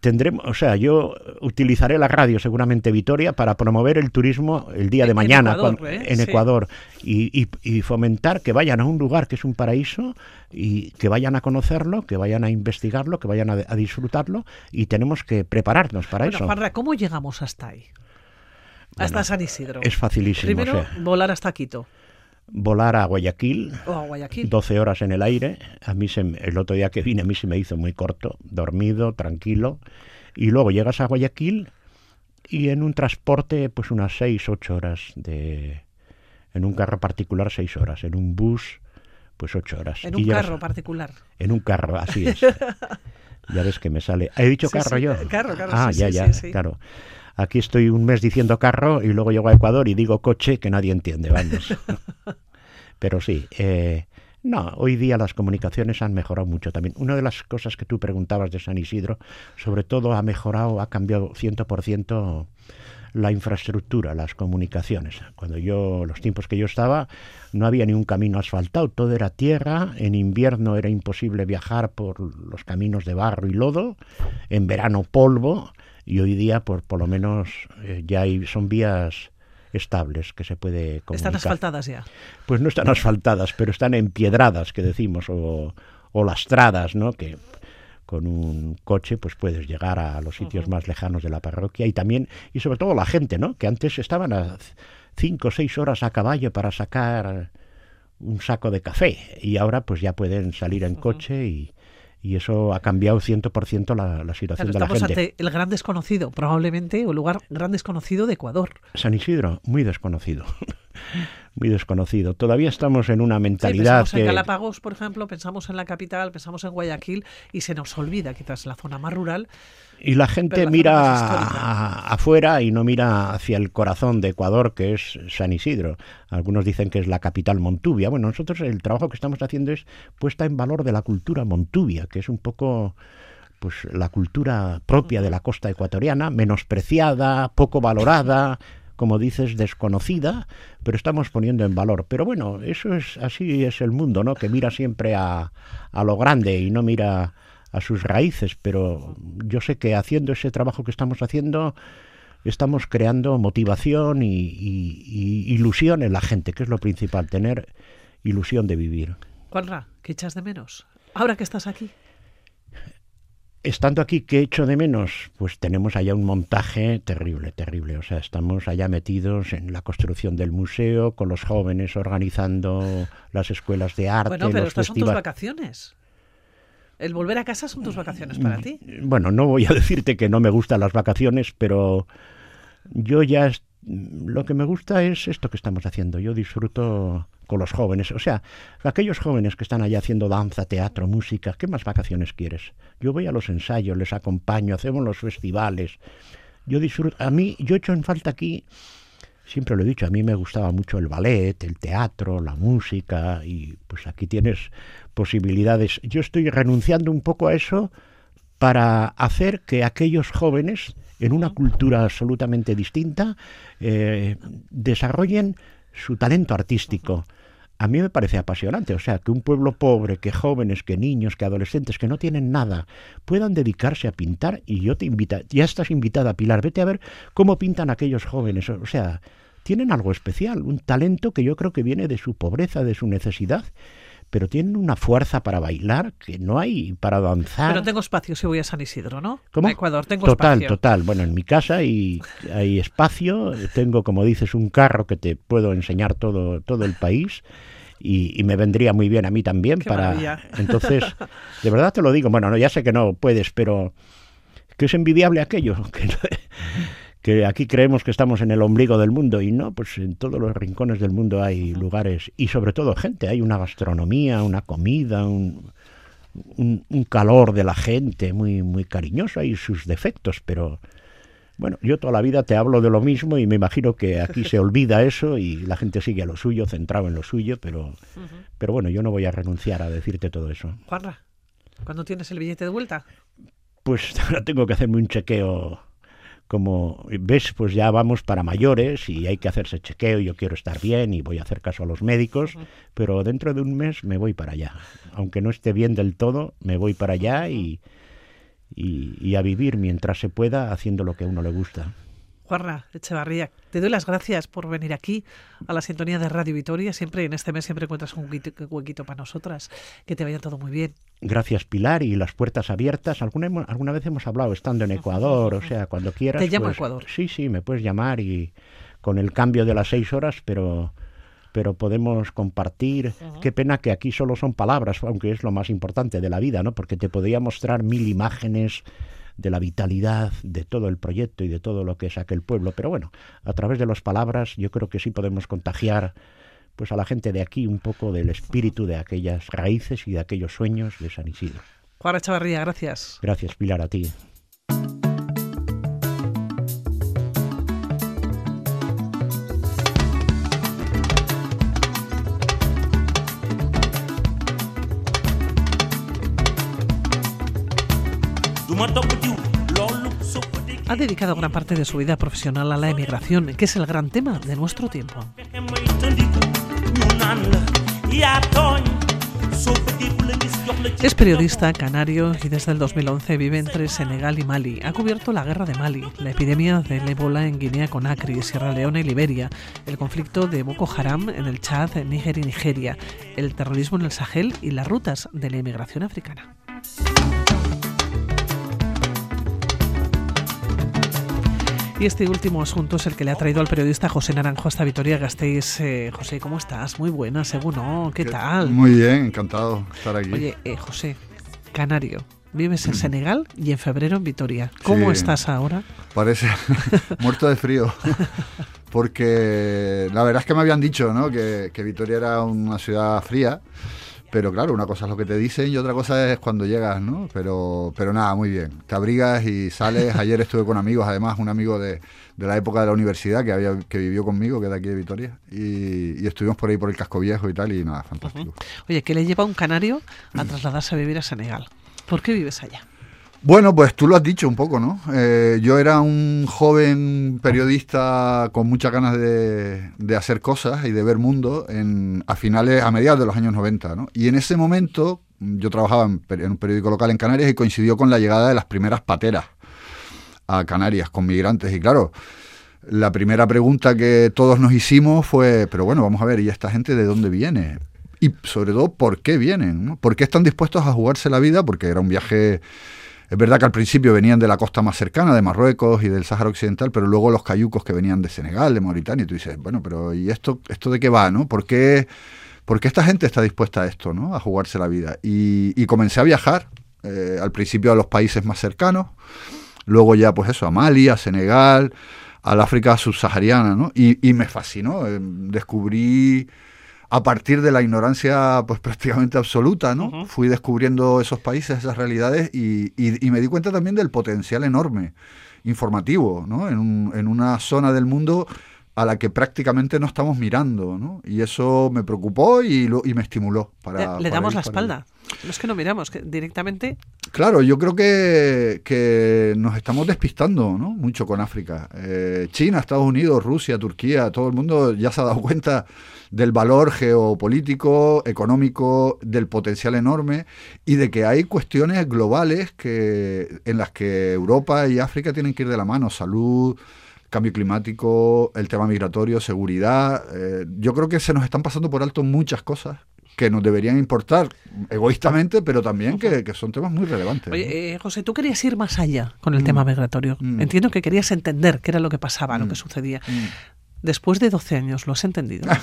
S3: tendremos, o sea, yo utilizaré la radio seguramente Vitoria para promover el turismo el día de mañana en Ecuador, ¿eh? y, fomentar que vayan a un lugar que es un paraíso y que vayan a conocerlo, que vayan a investigarlo, que vayan a, disfrutarlo y tenemos que prepararnos para eso.
S1: Parra, ¿cómo llegamos hasta ahí? hasta San Isidro.
S3: Es facilísimo.
S1: Primero, volar hasta Quito
S3: volar a Guayaquil, 12 horas en el aire. A mí se, el otro día que vine a mí se me hizo muy corto, dormido, tranquilo. Y luego llegas a Guayaquil y en un transporte pues unas 6, 8 horas de en un carro particular 6 horas, en un bus pues 8 horas.
S1: En un carro particular.
S3: En un carro, así es. ya ves que me sale. ¿He dicho carro yo?
S1: Carro, carro.
S3: Ah, ya, ya, claro. Aquí estoy un mes diciendo carro y luego llego a Ecuador y digo coche que nadie entiende, vamos. Pero sí, eh, no, hoy día las comunicaciones han mejorado mucho también. Una de las cosas que tú preguntabas de San Isidro, sobre todo ha mejorado, ha cambiado 100% la infraestructura, las comunicaciones. Cuando yo, los tiempos que yo estaba, no había ni un camino asfaltado, todo era tierra, en invierno era imposible viajar por los caminos de barro y lodo, en verano polvo, y hoy día pues por lo menos eh, ya hay, son vías estables que se puede comunicar.
S1: ¿Están asfaltadas ya?
S3: Pues no están asfaltadas, pero están empiedradas, que decimos, o, lastradas, ¿no? Que con un coche pues puedes llegar a los sitios más lejanos de la parroquia y también, y sobre todo la gente, ¿no? Que antes estaban a cinco o seis horas a caballo para sacar un saco de café y ahora pues ya pueden salir en coche y, y eso ha cambiado 100% la, la situación de la gente. Ante
S1: el gran desconocido, probablemente, o lugar gran desconocido de Ecuador.
S3: San Isidro, muy desconocido. muy desconocido. Todavía estamos en una mentalidad.
S1: pensamos en Galápagos, por ejemplo, pensamos en la capital, pensamos en Guayaquil y se nos olvida quizás la zona más rural.
S3: Y la gente mira afuera y no mira hacia el corazón de Ecuador, que es San Isidro. Algunos dicen que es la capital Montubia. Bueno, nosotros el trabajo que estamos haciendo es puesta en valor de la cultura Montubia, que es un poco pues la cultura propia de la costa ecuatoriana, menospreciada, poco valorada, como dices, desconocida, pero estamos poniendo en valor. Pero bueno, eso es así es el mundo, ¿no? Que mira siempre a, a lo grande y no mira a sus raíces. Pero yo sé que haciendo ese trabajo que estamos haciendo estamos creando motivación y, y, ilusión en la gente, que es lo principal, tener ilusión de vivir.
S1: Juanra, ¿qué echas de menos? Ahora que estás aquí
S3: estando aquí, ¿qué echo de menos? Pues tenemos allá un montaje terrible, terrible. O sea, estamos allá metidos en la construcción del museo, con los jóvenes organizando las escuelas de arte.
S1: Bueno, pero estas son tus vacaciones. El volver a casa son tus vacaciones para ti.
S3: Bueno, no voy a decirte que no me gustan las vacaciones, pero yo ya lo que me gusta es esto que estamos haciendo. Yo disfruto con los jóvenes. O sea, aquellos jóvenes que están allá haciendo danza, teatro, música, ¿qué más vacaciones quieres? Yo voy a los ensayos, les acompaño, hacemos los festivales. Yo disfruto. A mí, yo he hecho en falta aquí, siempre lo he dicho, a mí me gustaba mucho el ballet, el teatro, la música, y pues aquí tienes posibilidades. Yo estoy renunciando un poco a eso para hacer que aquellos jóvenes, en una cultura absolutamente distinta, eh, desarrollen su talento artístico. A mí me parece apasionante, o sea, que un pueblo pobre, que jóvenes, que niños, que adolescentes, que no tienen nada, puedan dedicarse a pintar y yo te invito, ya estás invitada, Pilar, vete a ver cómo pintan aquellos jóvenes, o sea, tienen algo especial, un talento que yo creo que viene de su pobreza, de su necesidad pero tienen una fuerza para bailar que no hay para danzar.
S1: Pero tengo espacio si voy a San Isidro, ¿no?
S3: ¿Cómo?
S1: A Ecuador, tengo
S3: total,
S1: espacio.
S3: Total, Bueno, en mi casa hay, hay espacio, tengo, como dices, un carro que te puedo enseñar todo, todo el país. Y, y, me vendría muy bien a mí también
S1: Qué
S3: para
S1: maravilla.
S3: entonces de verdad te lo digo bueno no ya sé que no puedes pero que es envidiable aquello que, no- que aquí creemos que estamos en el ombligo del mundo y no pues en todos los rincones del mundo hay lugares y sobre todo gente hay una gastronomía una comida un, un, un calor de la gente muy muy cariñoso hay sus defectos pero bueno, yo toda la vida te hablo de lo mismo y me imagino que aquí se olvida eso y la gente sigue a lo suyo, centrado en lo suyo, pero, pero bueno, yo no voy a renunciar a decirte todo eso.
S1: Juanra, ¿cuándo tienes el billete de vuelta?
S3: Pues ahora tengo que hacerme un chequeo. Como ves, pues ya vamos para mayores y hay que hacerse chequeo. Yo quiero estar bien y voy a hacer caso a los médicos, pero dentro de un mes me voy para allá. Aunque no esté bien del todo, me voy para allá y, y, y a vivir mientras se pueda haciendo lo que a uno le gusta.
S1: Juanra Echevarría, te doy las gracias por venir aquí a la sintonía de Radio Vitoria. Siempre en este mes siempre encuentras un huequito, huequito para nosotras. Que te vaya todo muy bien.
S3: Gracias Pilar y las puertas abiertas. Alguna, alguna vez hemos hablado estando en Ecuador, o sea, cuando quieras.
S1: Te llamo a
S3: pues,
S1: Ecuador.
S3: Sí, sí, me puedes llamar y con el cambio de las seis horas, pero pero podemos compartir. Qué pena que aquí solo son palabras, aunque es lo más importante de la vida, ¿no? Porque te podría mostrar mil imágenes de la vitalidad de todo el proyecto y de todo lo que es aquel pueblo. Pero bueno, a través de las palabras yo creo que sí podemos contagiar pues a la gente de aquí un poco del espíritu de aquellas raíces y de aquellos sueños de San Isidro.
S1: Juanra Echevarría, gracias.
S3: Gracias, Pilar, a ti.
S1: Ha dedicado gran parte de su vida profesional a la emigración, que es el gran tema de nuestro tiempo. Es periodista canario y desde el 2011 vive entre Senegal y Mali. Ha cubierto la guerra de Mali, la epidemia del ébola en Guinea-Conakry, Sierra Leona y Liberia, el conflicto de Boko Haram en el Chad, Níger y Nigeria, el terrorismo en el Sahel y las rutas de la inmigración africana. Y este último asunto es el que le ha traído al periodista José Naranjo hasta Vitoria Gasteiz. Eh, José, ¿cómo estás? Muy buena, según no. ¿Qué tal?
S4: Muy bien, encantado de estar aquí.
S1: Oye, eh, José, Canario, vives en Senegal y en febrero en Vitoria. ¿Cómo
S4: Sí.
S1: estás ahora?
S4: Parece muerto de frío. Porque la verdad es que me habían dicho ¿no? que, que Vitoria era una ciudad fría. Pero claro, una cosa es lo que te dicen y otra cosa es cuando llegas, ¿no? Pero, pero nada, muy bien. Te abrigas y sales. Ayer estuve con amigos, además, un amigo de, de la época de la universidad que había que vivió conmigo, que es de aquí de Vitoria. Y, y estuvimos por ahí por el casco viejo y tal, y nada, fantástico.
S1: Oye, ¿qué le lleva a un canario a trasladarse a vivir a Senegal? ¿Por qué vives allá?
S4: Bueno, pues tú lo has dicho un poco, ¿no? Eh, yo era un joven periodista con muchas ganas de, hacer cosas y de ver mundo a finales, a mediados de los años 90, ¿no? Y en ese momento yo trabajaba en, en un periódico local en Canarias y coincidió con la llegada de las primeras pateras a Canarias con migrantes. Y claro, la primera pregunta que todos nos hicimos fue, pero bueno, vamos a ver, ¿y esta gente de dónde viene? Y sobre todo, ¿por qué vienen? ¿Por qué están dispuestos a jugarse la vida? Porque era un viaje... Es verdad que al principio venían de la costa más cercana, de Marruecos y del Sáhara Occidental, pero luego los cayucos que venían de Senegal, de Mauritania, y tú dices, bueno, pero ¿y esto, esto de qué va? ¿no? ¿Por qué, por qué esta gente está dispuesta a esto, ¿no? a jugarse la vida? Y, y comencé a viajar, eh, al principio a los países más cercanos, luego ya pues eso, a Mali, a Senegal, al África subsahariana, ¿no? Y, me fascinó, eh, descubrí a partir de la ignorancia pues prácticamente absoluta, ¿no? Fui descubriendo esos países, esas realidades y, y- y me di cuenta también del potencial enorme informativo, ¿no? En, un- en una zona del mundo a la que prácticamente no estamos mirando, ¿no? Y eso me preocupó y, lo- y me estimuló. Para,
S1: le damos la espalda. No es que no miramos, que directamente...
S4: Claro, yo creo que, que nos estamos despistando ¿no? mucho con África. Eh, China, Estados Unidos, Rusia, Turquía, todo el mundo ya se ha dado cuenta del valor geopolítico, económico, del potencial enorme y de que hay cuestiones globales que, en las que Europa y África tienen que ir de la mano. Salud, cambio climático, el tema migratorio, seguridad. Eh, yo creo que se nos están pasando por alto muchas cosas que nos deberían importar egoístamente, pero también que, son temas muy relevantes.
S1: Oye, eh, José, tú querías ir más allá con el mm. tema migratorio. Mm. Entiendo que querías entender qué era lo que pasaba, lo que mm. sucedía. Después de 12 años, ¿lo has entendido?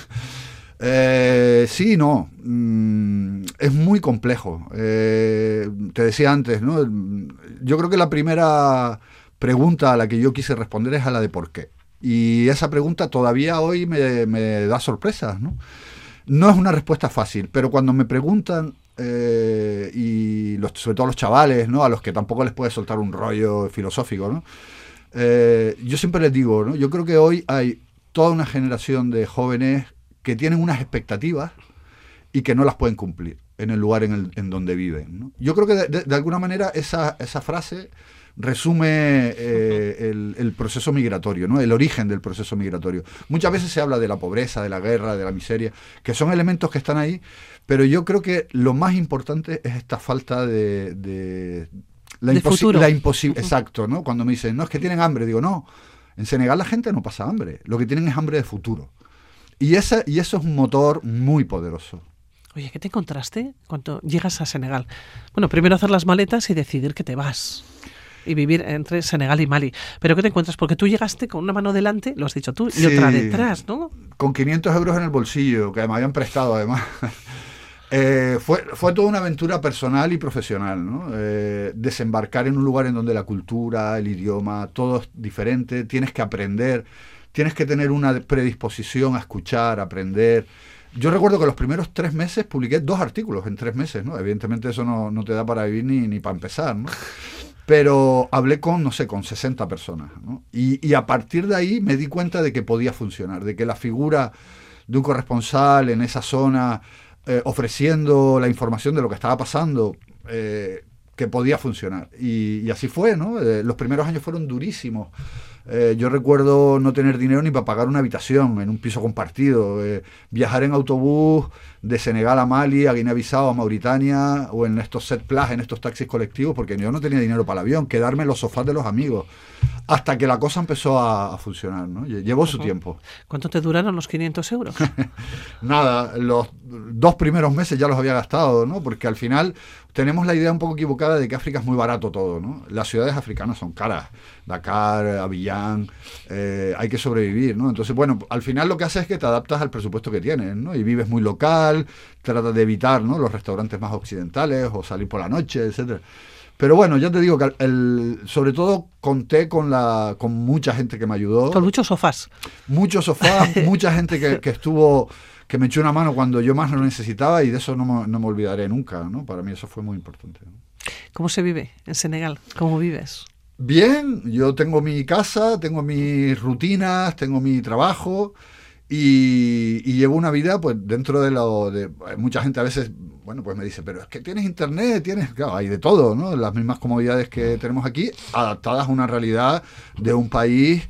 S4: Eh, sí, no. es muy complejo. Eh, te decía antes, ¿no? Yo creo que la primera pregunta a la que yo quise responder es a la de por qué. Y esa pregunta todavía hoy me, da sorpresas, ¿no? No es una respuesta fácil, pero cuando me preguntan, eh, y sobre todo los chavales, ¿no? a los que tampoco les puede soltar un rollo filosófico, ¿no? Yo siempre les digo, ¿no? yo creo que hoy hay toda una generación de jóvenes que tienen unas expectativas y que no las pueden cumplir en el lugar en, el, en donde viven. Yo creo que de, alguna manera esa, esa frase resume eh, el, proceso migratorio, ¿no? el origen del proceso migratorio. Muchas veces se habla de la pobreza, de la guerra, de la miseria, que son elementos que están ahí, pero yo creo que lo más importante es esta falta de...
S1: la, imposibilidad.
S4: Exacto, ¿no? Cuando me dicen, no, es que tienen hambre, digo, no, en Senegal la gente no pasa hambre, lo que tienen es hambre de futuro. Y, esa, y eso es un motor muy poderoso.
S1: Oye, ¿qué te encontraste cuando llegas a Senegal? Bueno, primero hacer las maletas y decidir que te vas y vivir entre Senegal y Mali. Pero ¿qué te encuentras? Porque tú llegaste con una mano delante, lo has dicho tú, y otra detrás, ¿no?
S4: Con 500 euros en el bolsillo, que me habían prestado además. Eh, fue, fue toda una aventura personal y profesional, ¿no? Eh, desembarcar en un lugar en donde la cultura, el idioma, todo es diferente, tienes que aprender, tienes que tener una predisposición a escuchar, aprender. Yo recuerdo que los primeros tres meses publiqué dos artículos en tres meses, ¿no? Evidentemente eso no, no te da para vivir ni, ni para empezar. Pero hablé con, no sé, con 60 personas. ¿no? Y, a partir de ahí me di cuenta de que podía funcionar, de que la figura de un corresponsal en esa zona eh, ofreciendo la información de lo que estaba pasando, eh, que podía funcionar. Y, así fue, ¿no? Eh, los primeros años fueron durísimos. Yo recuerdo no tener dinero ni para pagar una habitación en un piso compartido, viajar en autobús de Senegal a Mali, a Guinea-Bissau, a Mauritania, o en estos set plus, en estos taxis colectivos, porque yo no tenía dinero para el avión, quedarme en los sofás de los amigos, hasta que la cosa empezó a, funcionar, ¿no? Llevó su tiempo.
S1: ¿Cuánto te duraron los 500 euros?
S4: Nada, los dos primeros meses ya los había gastado, ¿no? Porque al final tenemos la idea un poco equivocada de que África es muy barato todo, ¿no? Las ciudades africanas son caras, Dakar, Abiyán, eh, hay que sobrevivir, ¿no? Entonces, bueno, al final lo que haces es que te adaptas al presupuesto que tienes, ¿no? Y vives muy local, trata de evitar ¿no? los restaurantes más occidentales o salir por la noche, etcétera. Pero bueno, ya te digo que el, sobre todo conté con la con mucha gente que me ayudó.
S1: Con muchos sofás.
S4: Muchos sofás, mucha gente que, estuvo, que me echó una mano cuando yo más lo necesitaba y de eso no, no me olvidaré nunca. ¿no? Para mí eso fue muy importante.
S1: ¿Cómo se vive en Senegal? ¿Cómo vives?
S4: Bien, yo tengo mi casa, tengo mis rutinas, tengo mi trabajo. Y, llevo una vida, pues, dentro de lo de. Mucha gente a veces, bueno, pues me dice, pero es que tienes internet, tienes. Claro, hay de todo, ¿no? Las mismas comodidades que tenemos aquí, adaptadas a una realidad de un país,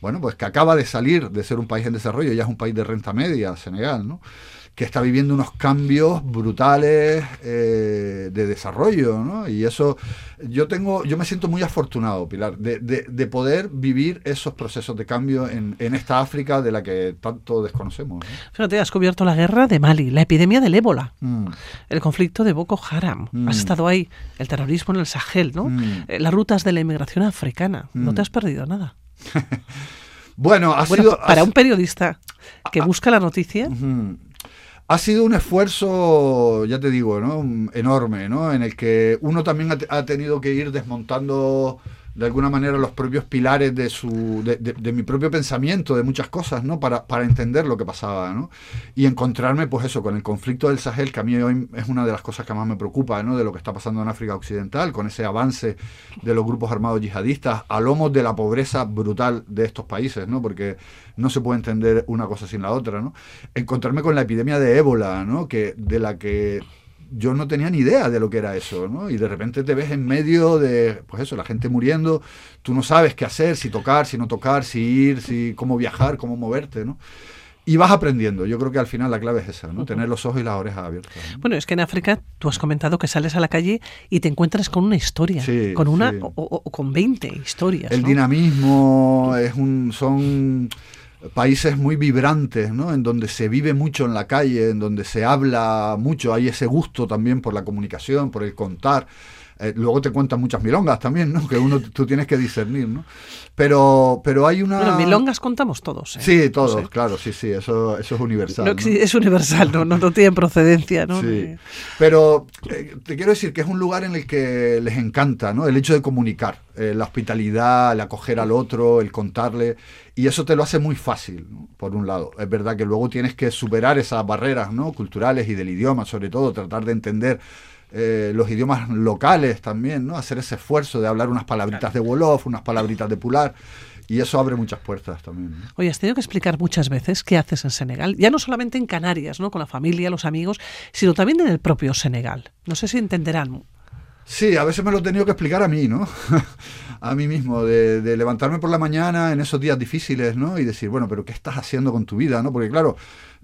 S4: bueno, pues que acaba de salir de ser un país en desarrollo, ya es un país de renta media, Senegal, ¿no? que está viviendo unos cambios brutales eh, de desarrollo, ¿no? Y eso, yo tengo, yo me siento muy afortunado, Pilar, de, poder vivir esos procesos de cambio en, esta África de la que tanto desconocemos.
S1: Fíjate, has cubierto la guerra de Mali, la epidemia del ébola, mm. el conflicto de Boko Haram, has mm. estado ahí, el terrorismo en el Sahel, ¿no? Mm. Eh, las rutas de la inmigración africana, no te has perdido nada.
S4: bueno, ha sido...
S1: Para un periodista que busca la noticia...
S4: Ha sido un esfuerzo, ya te digo, ¿no? enorme, ¿no? en el que uno también ha, tenido que ir desmontando de alguna manera los propios pilares de su de, mi propio pensamiento de muchas cosas no para, para, entender lo que pasaba no y encontrarme pues eso con el conflicto del Sahel que a mí hoy es una de las cosas que más me preocupa no de lo que está pasando en África Occidental con ese avance de los grupos armados yihadistas a lomos de la pobreza brutal de estos países no porque no se puede entender una cosa sin la otra no encontrarme con la epidemia de ébola no que de la que yo no tenía ni idea de lo que era eso, ¿no? Y de repente te ves en medio de, pues eso, la gente muriendo, tú no sabes qué hacer, si tocar, si no tocar, si ir, si cómo viajar, cómo moverte, ¿no? y vas aprendiendo. Yo creo que al final la clave es esa, ¿no? Tener los ojos y las orejas abiertas.
S1: Bueno, es que en África tú has comentado que sales a la calle y te encuentras con una historia, con una o, con 20 historias.
S4: El dinamismo es un son países muy vibrantes, ¿no? En donde se vive mucho en la calle, en donde se habla mucho, hay ese gusto también por la comunicación, por el contar. Eh, luego te cuentan muchas milongas también, ¿no? Que uno tú tienes que discernir, ¿no? Pero, pero hay una...
S1: Bueno, milongas contamos todos. ¿eh?
S4: Sí, todos, claro, sí, sí, eso, eso es universal.
S1: Es universal, no, no, tienen procedencia, ¿no?
S4: Sí. Pero eh, te quiero decir que es un lugar en el que les encanta, ¿no? El hecho de comunicar, la hospitalidad, el acoger al otro, el contarle, y eso te lo hace muy fácil, por un lado. Es verdad que luego tienes que superar esas barreras, ¿no? Culturales y del idioma, sobre todo, tratar de entender eh, los idiomas locales también, ¿no? Hacer ese esfuerzo de hablar unas palabritas de Wolof, unas palabritas de Pular. Y eso abre muchas puertas también.
S1: Oye, has tenido que explicar muchas veces qué haces en Senegal, ya no solamente en Canarias, ¿no? Con la familia, los amigos, sino también en el propio Senegal. No sé si entenderán.
S4: Sí, a veces me lo he tenido que explicar a mí, ¿no? a mí mismo, de, de, levantarme por la mañana en esos días difíciles, ¿no? Y decir, bueno, pero ¿qué estás haciendo con tu vida, ¿no? Porque claro,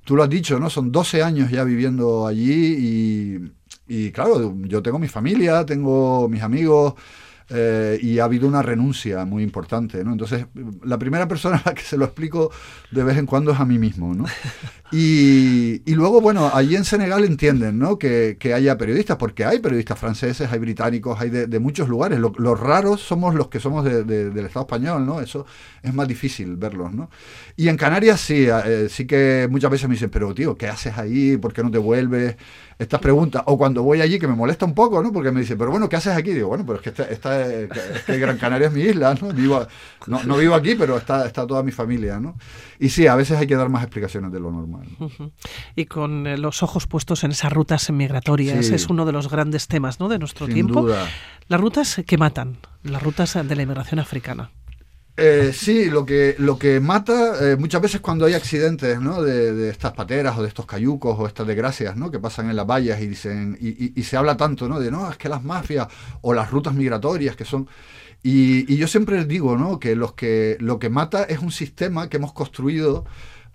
S4: tú lo has dicho, ¿no? Son 12 años ya viviendo allí y, y claro, yo tengo mi familia, tengo mis amigos, eh, y ha habido una renuncia muy importante, ¿no? Entonces, la primera persona a la que se lo explico de vez en cuando es a mí mismo, ¿no? Y, y luego, bueno, allí en Senegal entienden, ¿no? Que, que, haya periodistas, porque hay periodistas franceses, hay británicos, hay de, muchos lugares. los raros somos los que somos del Estado español, ¿no? Eso es más difícil verlos, ¿no? Y en Canarias sí, eh, sí que muchas veces me dicen, pero tío, ¿qué haces ahí? ¿Por qué no te vuelves? Estas preguntas. O cuando voy allí, que me molesta un poco, ¿no? Porque me dicen, pero bueno, ¿qué haces aquí? Digo, bueno, pero es que esta, esta es que Gran Canaria es mi isla, ¿no? Vivo, no, no, vivo aquí, pero está, está toda mi familia, ¿no? Y sí, a veces hay que dar más explicaciones de lo normal.
S1: Y con eh, los ojos puestos en esas rutas migratorias, es uno de los grandes temas ¿no? de nuestro
S4: Sin
S1: tiempo.
S4: Duda.
S1: Las rutas que matan, las rutas de la inmigración africana.
S4: Eh, sí, lo que, lo que mata eh, muchas veces cuando hay accidentes ¿no? de, estas pateras o de estos cayucos o estas desgracias ¿no? que pasan en las vallas y, dicen, y, y, se habla tanto ¿no? de no, es que las mafias o las rutas migratorias que son... Y, yo siempre digo ¿no? que, los que lo que mata es un sistema que hemos construido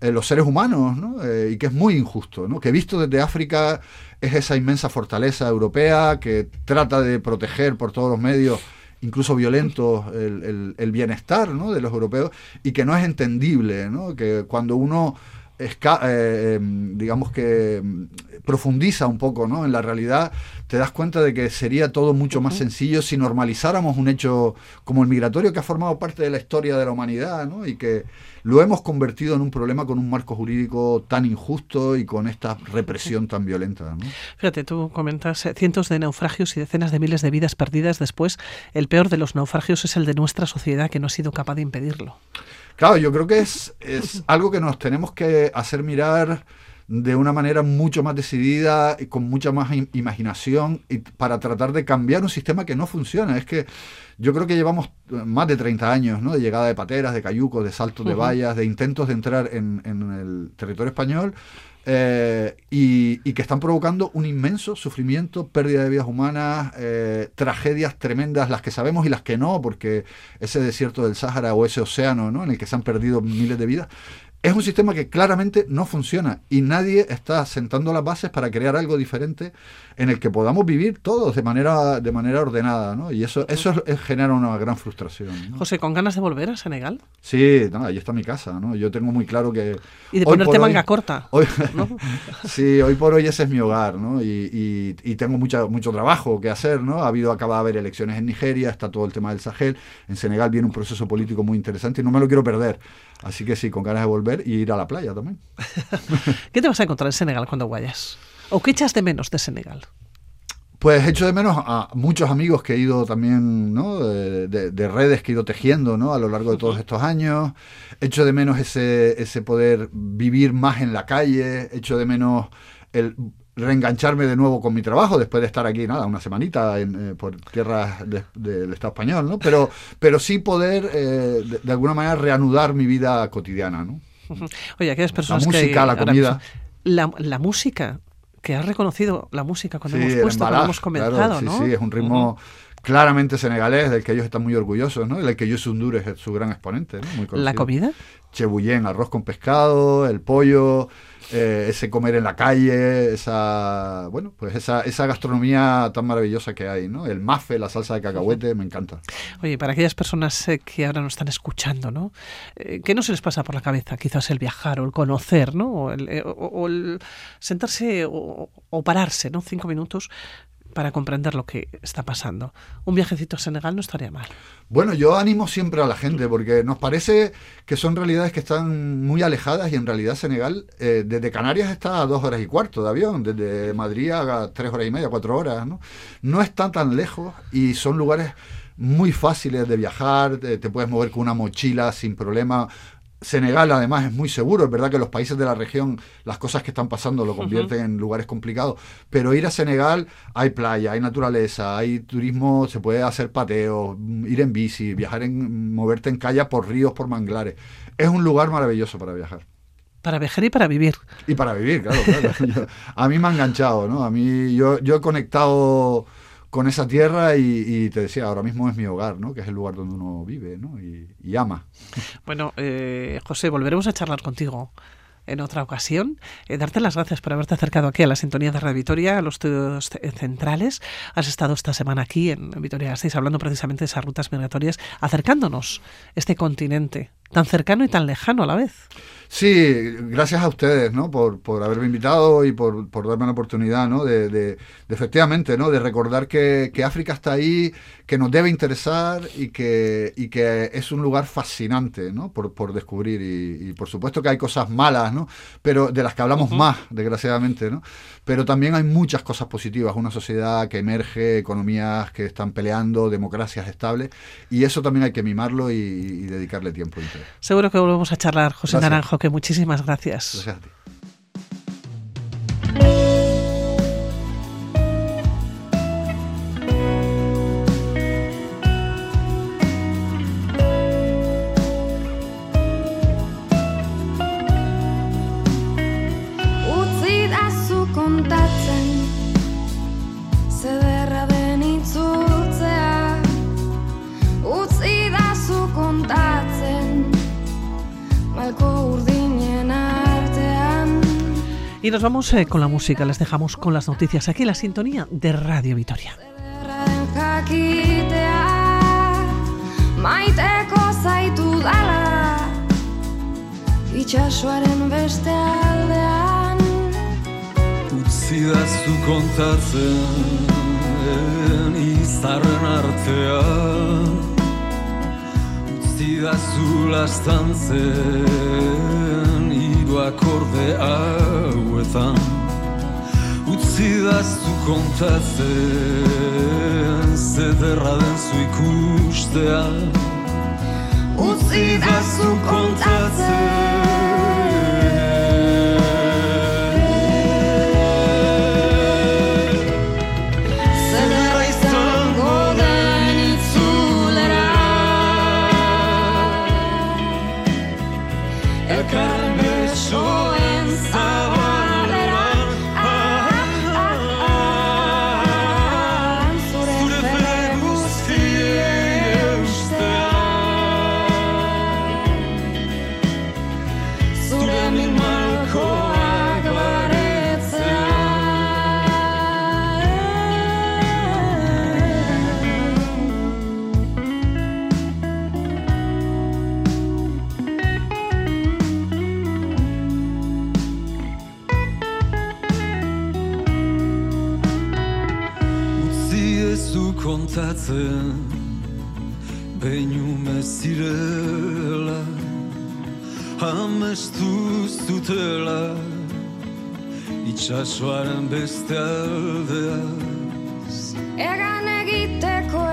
S4: eh, los seres humanos ¿no? y que es muy injusto, ¿no? que visto desde África es esa inmensa fortaleza europea que trata de proteger por todos los medios incluso violento el, el, bienestar ¿no? de los europeos y que no es entendible, ¿no? que cuando uno eh, em, digamos que em, profundiza un poco ¿no? en la realidad, te das cuenta de que sería todo mucho más sencillo si normalizáramos un hecho como el migratorio que ha formado parte de la historia de la humanidad ¿no? y que lo hemos convertido en un problema con un marco jurídico tan injusto y con esta represión tan violenta. ¿no?
S1: Fíjate, tú comentas eh, cientos de naufragios y decenas de miles de vidas perdidas después. El peor de los naufragios es el de nuestra sociedad que no ha sido capaz de impedirlo.
S4: Claro, yo creo que es, es algo que nos tenemos que hacer mirar de una manera mucho más decidida y con mucha más imaginación y para tratar de cambiar un sistema que no funciona. Es que yo creo que llevamos más de 30 años ¿no? de llegada de pateras, de cayucos, de saltos de vallas, de intentos de entrar en, en el territorio español eh, y, que están provocando un inmenso sufrimiento, pérdida de vidas humanas, eh, tragedias tremendas, las que sabemos y las que no, porque ese desierto del Sáhara o ese océano ¿no? en el que se han perdido miles de vidas, es un sistema que claramente no funciona y nadie está sentando las bases para crear algo diferente en el que podamos vivir todos de manera de manera ordenada, ¿no? Y eso eso genera una gran frustración.
S1: José, ¿con ganas de volver a Senegal?
S4: Sí, no, ahí está mi casa, ¿no? Yo tengo muy claro que
S1: y de ponerte manga corta.
S4: Hoy, sí, hoy por hoy ese es mi hogar, ¿no? Y, y, tengo mucha, mucho trabajo que hacer, ¿no? Ha habido acaba de haber elecciones en Nigeria, está todo el tema del Sahel, en Senegal viene un proceso político muy interesante y no me lo quiero perder. Así que sí, con ganas de volver y ir a la playa también.
S1: ¿Qué te vas a encontrar en Senegal cuando vayas? ¿O qué echas de menos de Senegal?
S4: Pues echo de menos a muchos amigos que he ido también, ¿no? De, redes que he ido tejiendo, ¿no? A lo largo de todos estos años. Echo de menos ese, ese poder vivir más en la calle. Echo de menos el reengancharme de nuevo con mi trabajo después de estar aquí, nada, una semanita en, eh, por tierras del Estado español, ¿no? Pero, pero sí poder, eh, de, alguna manera, reanudar mi vida cotidiana, ¿no?
S1: Oye, aquellas personas
S4: La música, la comida.
S1: La, la música que has reconocido la música cuando
S4: Sí,
S1: hemos puesto, cuando hemos
S4: claro,
S1: comenzado,
S4: sí,
S1: ¿no?
S4: Sí, es un ritmo claramente senegalés, del que ellos están muy orgullosos, ¿no? El que Youssou N'Dour es su gran exponente, ¿no? Muy
S1: ¿La comida?
S4: Chebullén, arroz con pescado, el pollo, eh, ese comer en la calle, esa, bueno, pues esa, esa gastronomía tan maravillosa que hay, ¿no? El mafe, la salsa de cacahuete, me encanta.
S1: Oye, para aquellas personas eh, que ahora nos están escuchando, ¿no? Eh, ¿Qué no se les pasa por la cabeza? Quizás el viajar o el conocer, ¿no? O el, sentarse o pararse, ¿no? Cinco minutos para comprender lo que está pasando. Un viajecito a Senegal no estaría mal.
S4: Bueno, yo animo siempre a la gente porque nos parece que son realidades que están muy alejadas y en realidad Senegal eh, desde Canarias está a dos horas y cuarto de avión, desde Madrid a tres horas y media, cuatro horas, ¿no? No está tan lejos y son lugares muy fáciles de viajar, te puedes mover con una mochila sin problema. Senegal además es muy seguro, es verdad que los países de la región las cosas que están pasando lo convierten en lugares complicados, pero ir a Senegal hay playa, hay naturaleza, hay turismo, se puede hacer pateo, ir en bici, viajar en moverte en calle por ríos, por manglares. Es un lugar maravilloso para viajar.
S1: Para viajar y para vivir.
S4: Y para vivir, claro, claro. A mí me ha enganchado, ¿no? A mí yo, yo he conectado con esa tierra y, te decía, ahora mismo es mi hogar, ¿no? Que es el lugar donde uno vive, ¿no? Y, ama.
S1: Bueno, eh, José, volveremos a charlar contigo en otra ocasión. Eh, darte las gracias por haberte acercado aquí a la sintonía de Radio Vitoria, a los estudios ce- centrales. Has estado esta semana aquí en Vitoria Gasteiz hablando precisamente de esas rutas migratorias, acercándonos este continente tan cercano y tan lejano a la vez.
S4: Sí, gracias a ustedes, ¿no? Por, por haberme invitado y por, por darme la oportunidad, ¿no? De, de- de efectivamente, ¿no? De recordar que, que África está ahí, que nos debe interesar y que, y que es un lugar fascinante, ¿no? Por, por descubrir y, y por supuesto que hay cosas malas, ¿no? Pero de las que hablamos más, desgraciadamente, ¿no? Pero también hay muchas cosas positivas, una sociedad que emerge, economías que están peleando, democracias estables y eso también hay que mimarlo y, y dedicarle tiempo.
S1: Seguro que volvemos a charlar, José
S4: Gracias.
S1: Naranjo, que muchísimas gracias. Y nos vamos eh, con la música, les dejamos con las noticias aquí en la sintonía de Radio Vitoria.
S5: Zederraren jakitea Maiteko zaitu dala. Itxasoaren beste aldean
S6: Utzi da zu kontatzen izarren artean. Utzi da zu lastantzen hiru akorde hauetan Utzi da zu kontatzen zederra den zu ikustea.
S5: Utzi da zu
S6: kontatzen Beinume zirela Amestu zutela Itxasoaren beste aldea
S5: Egan egiteko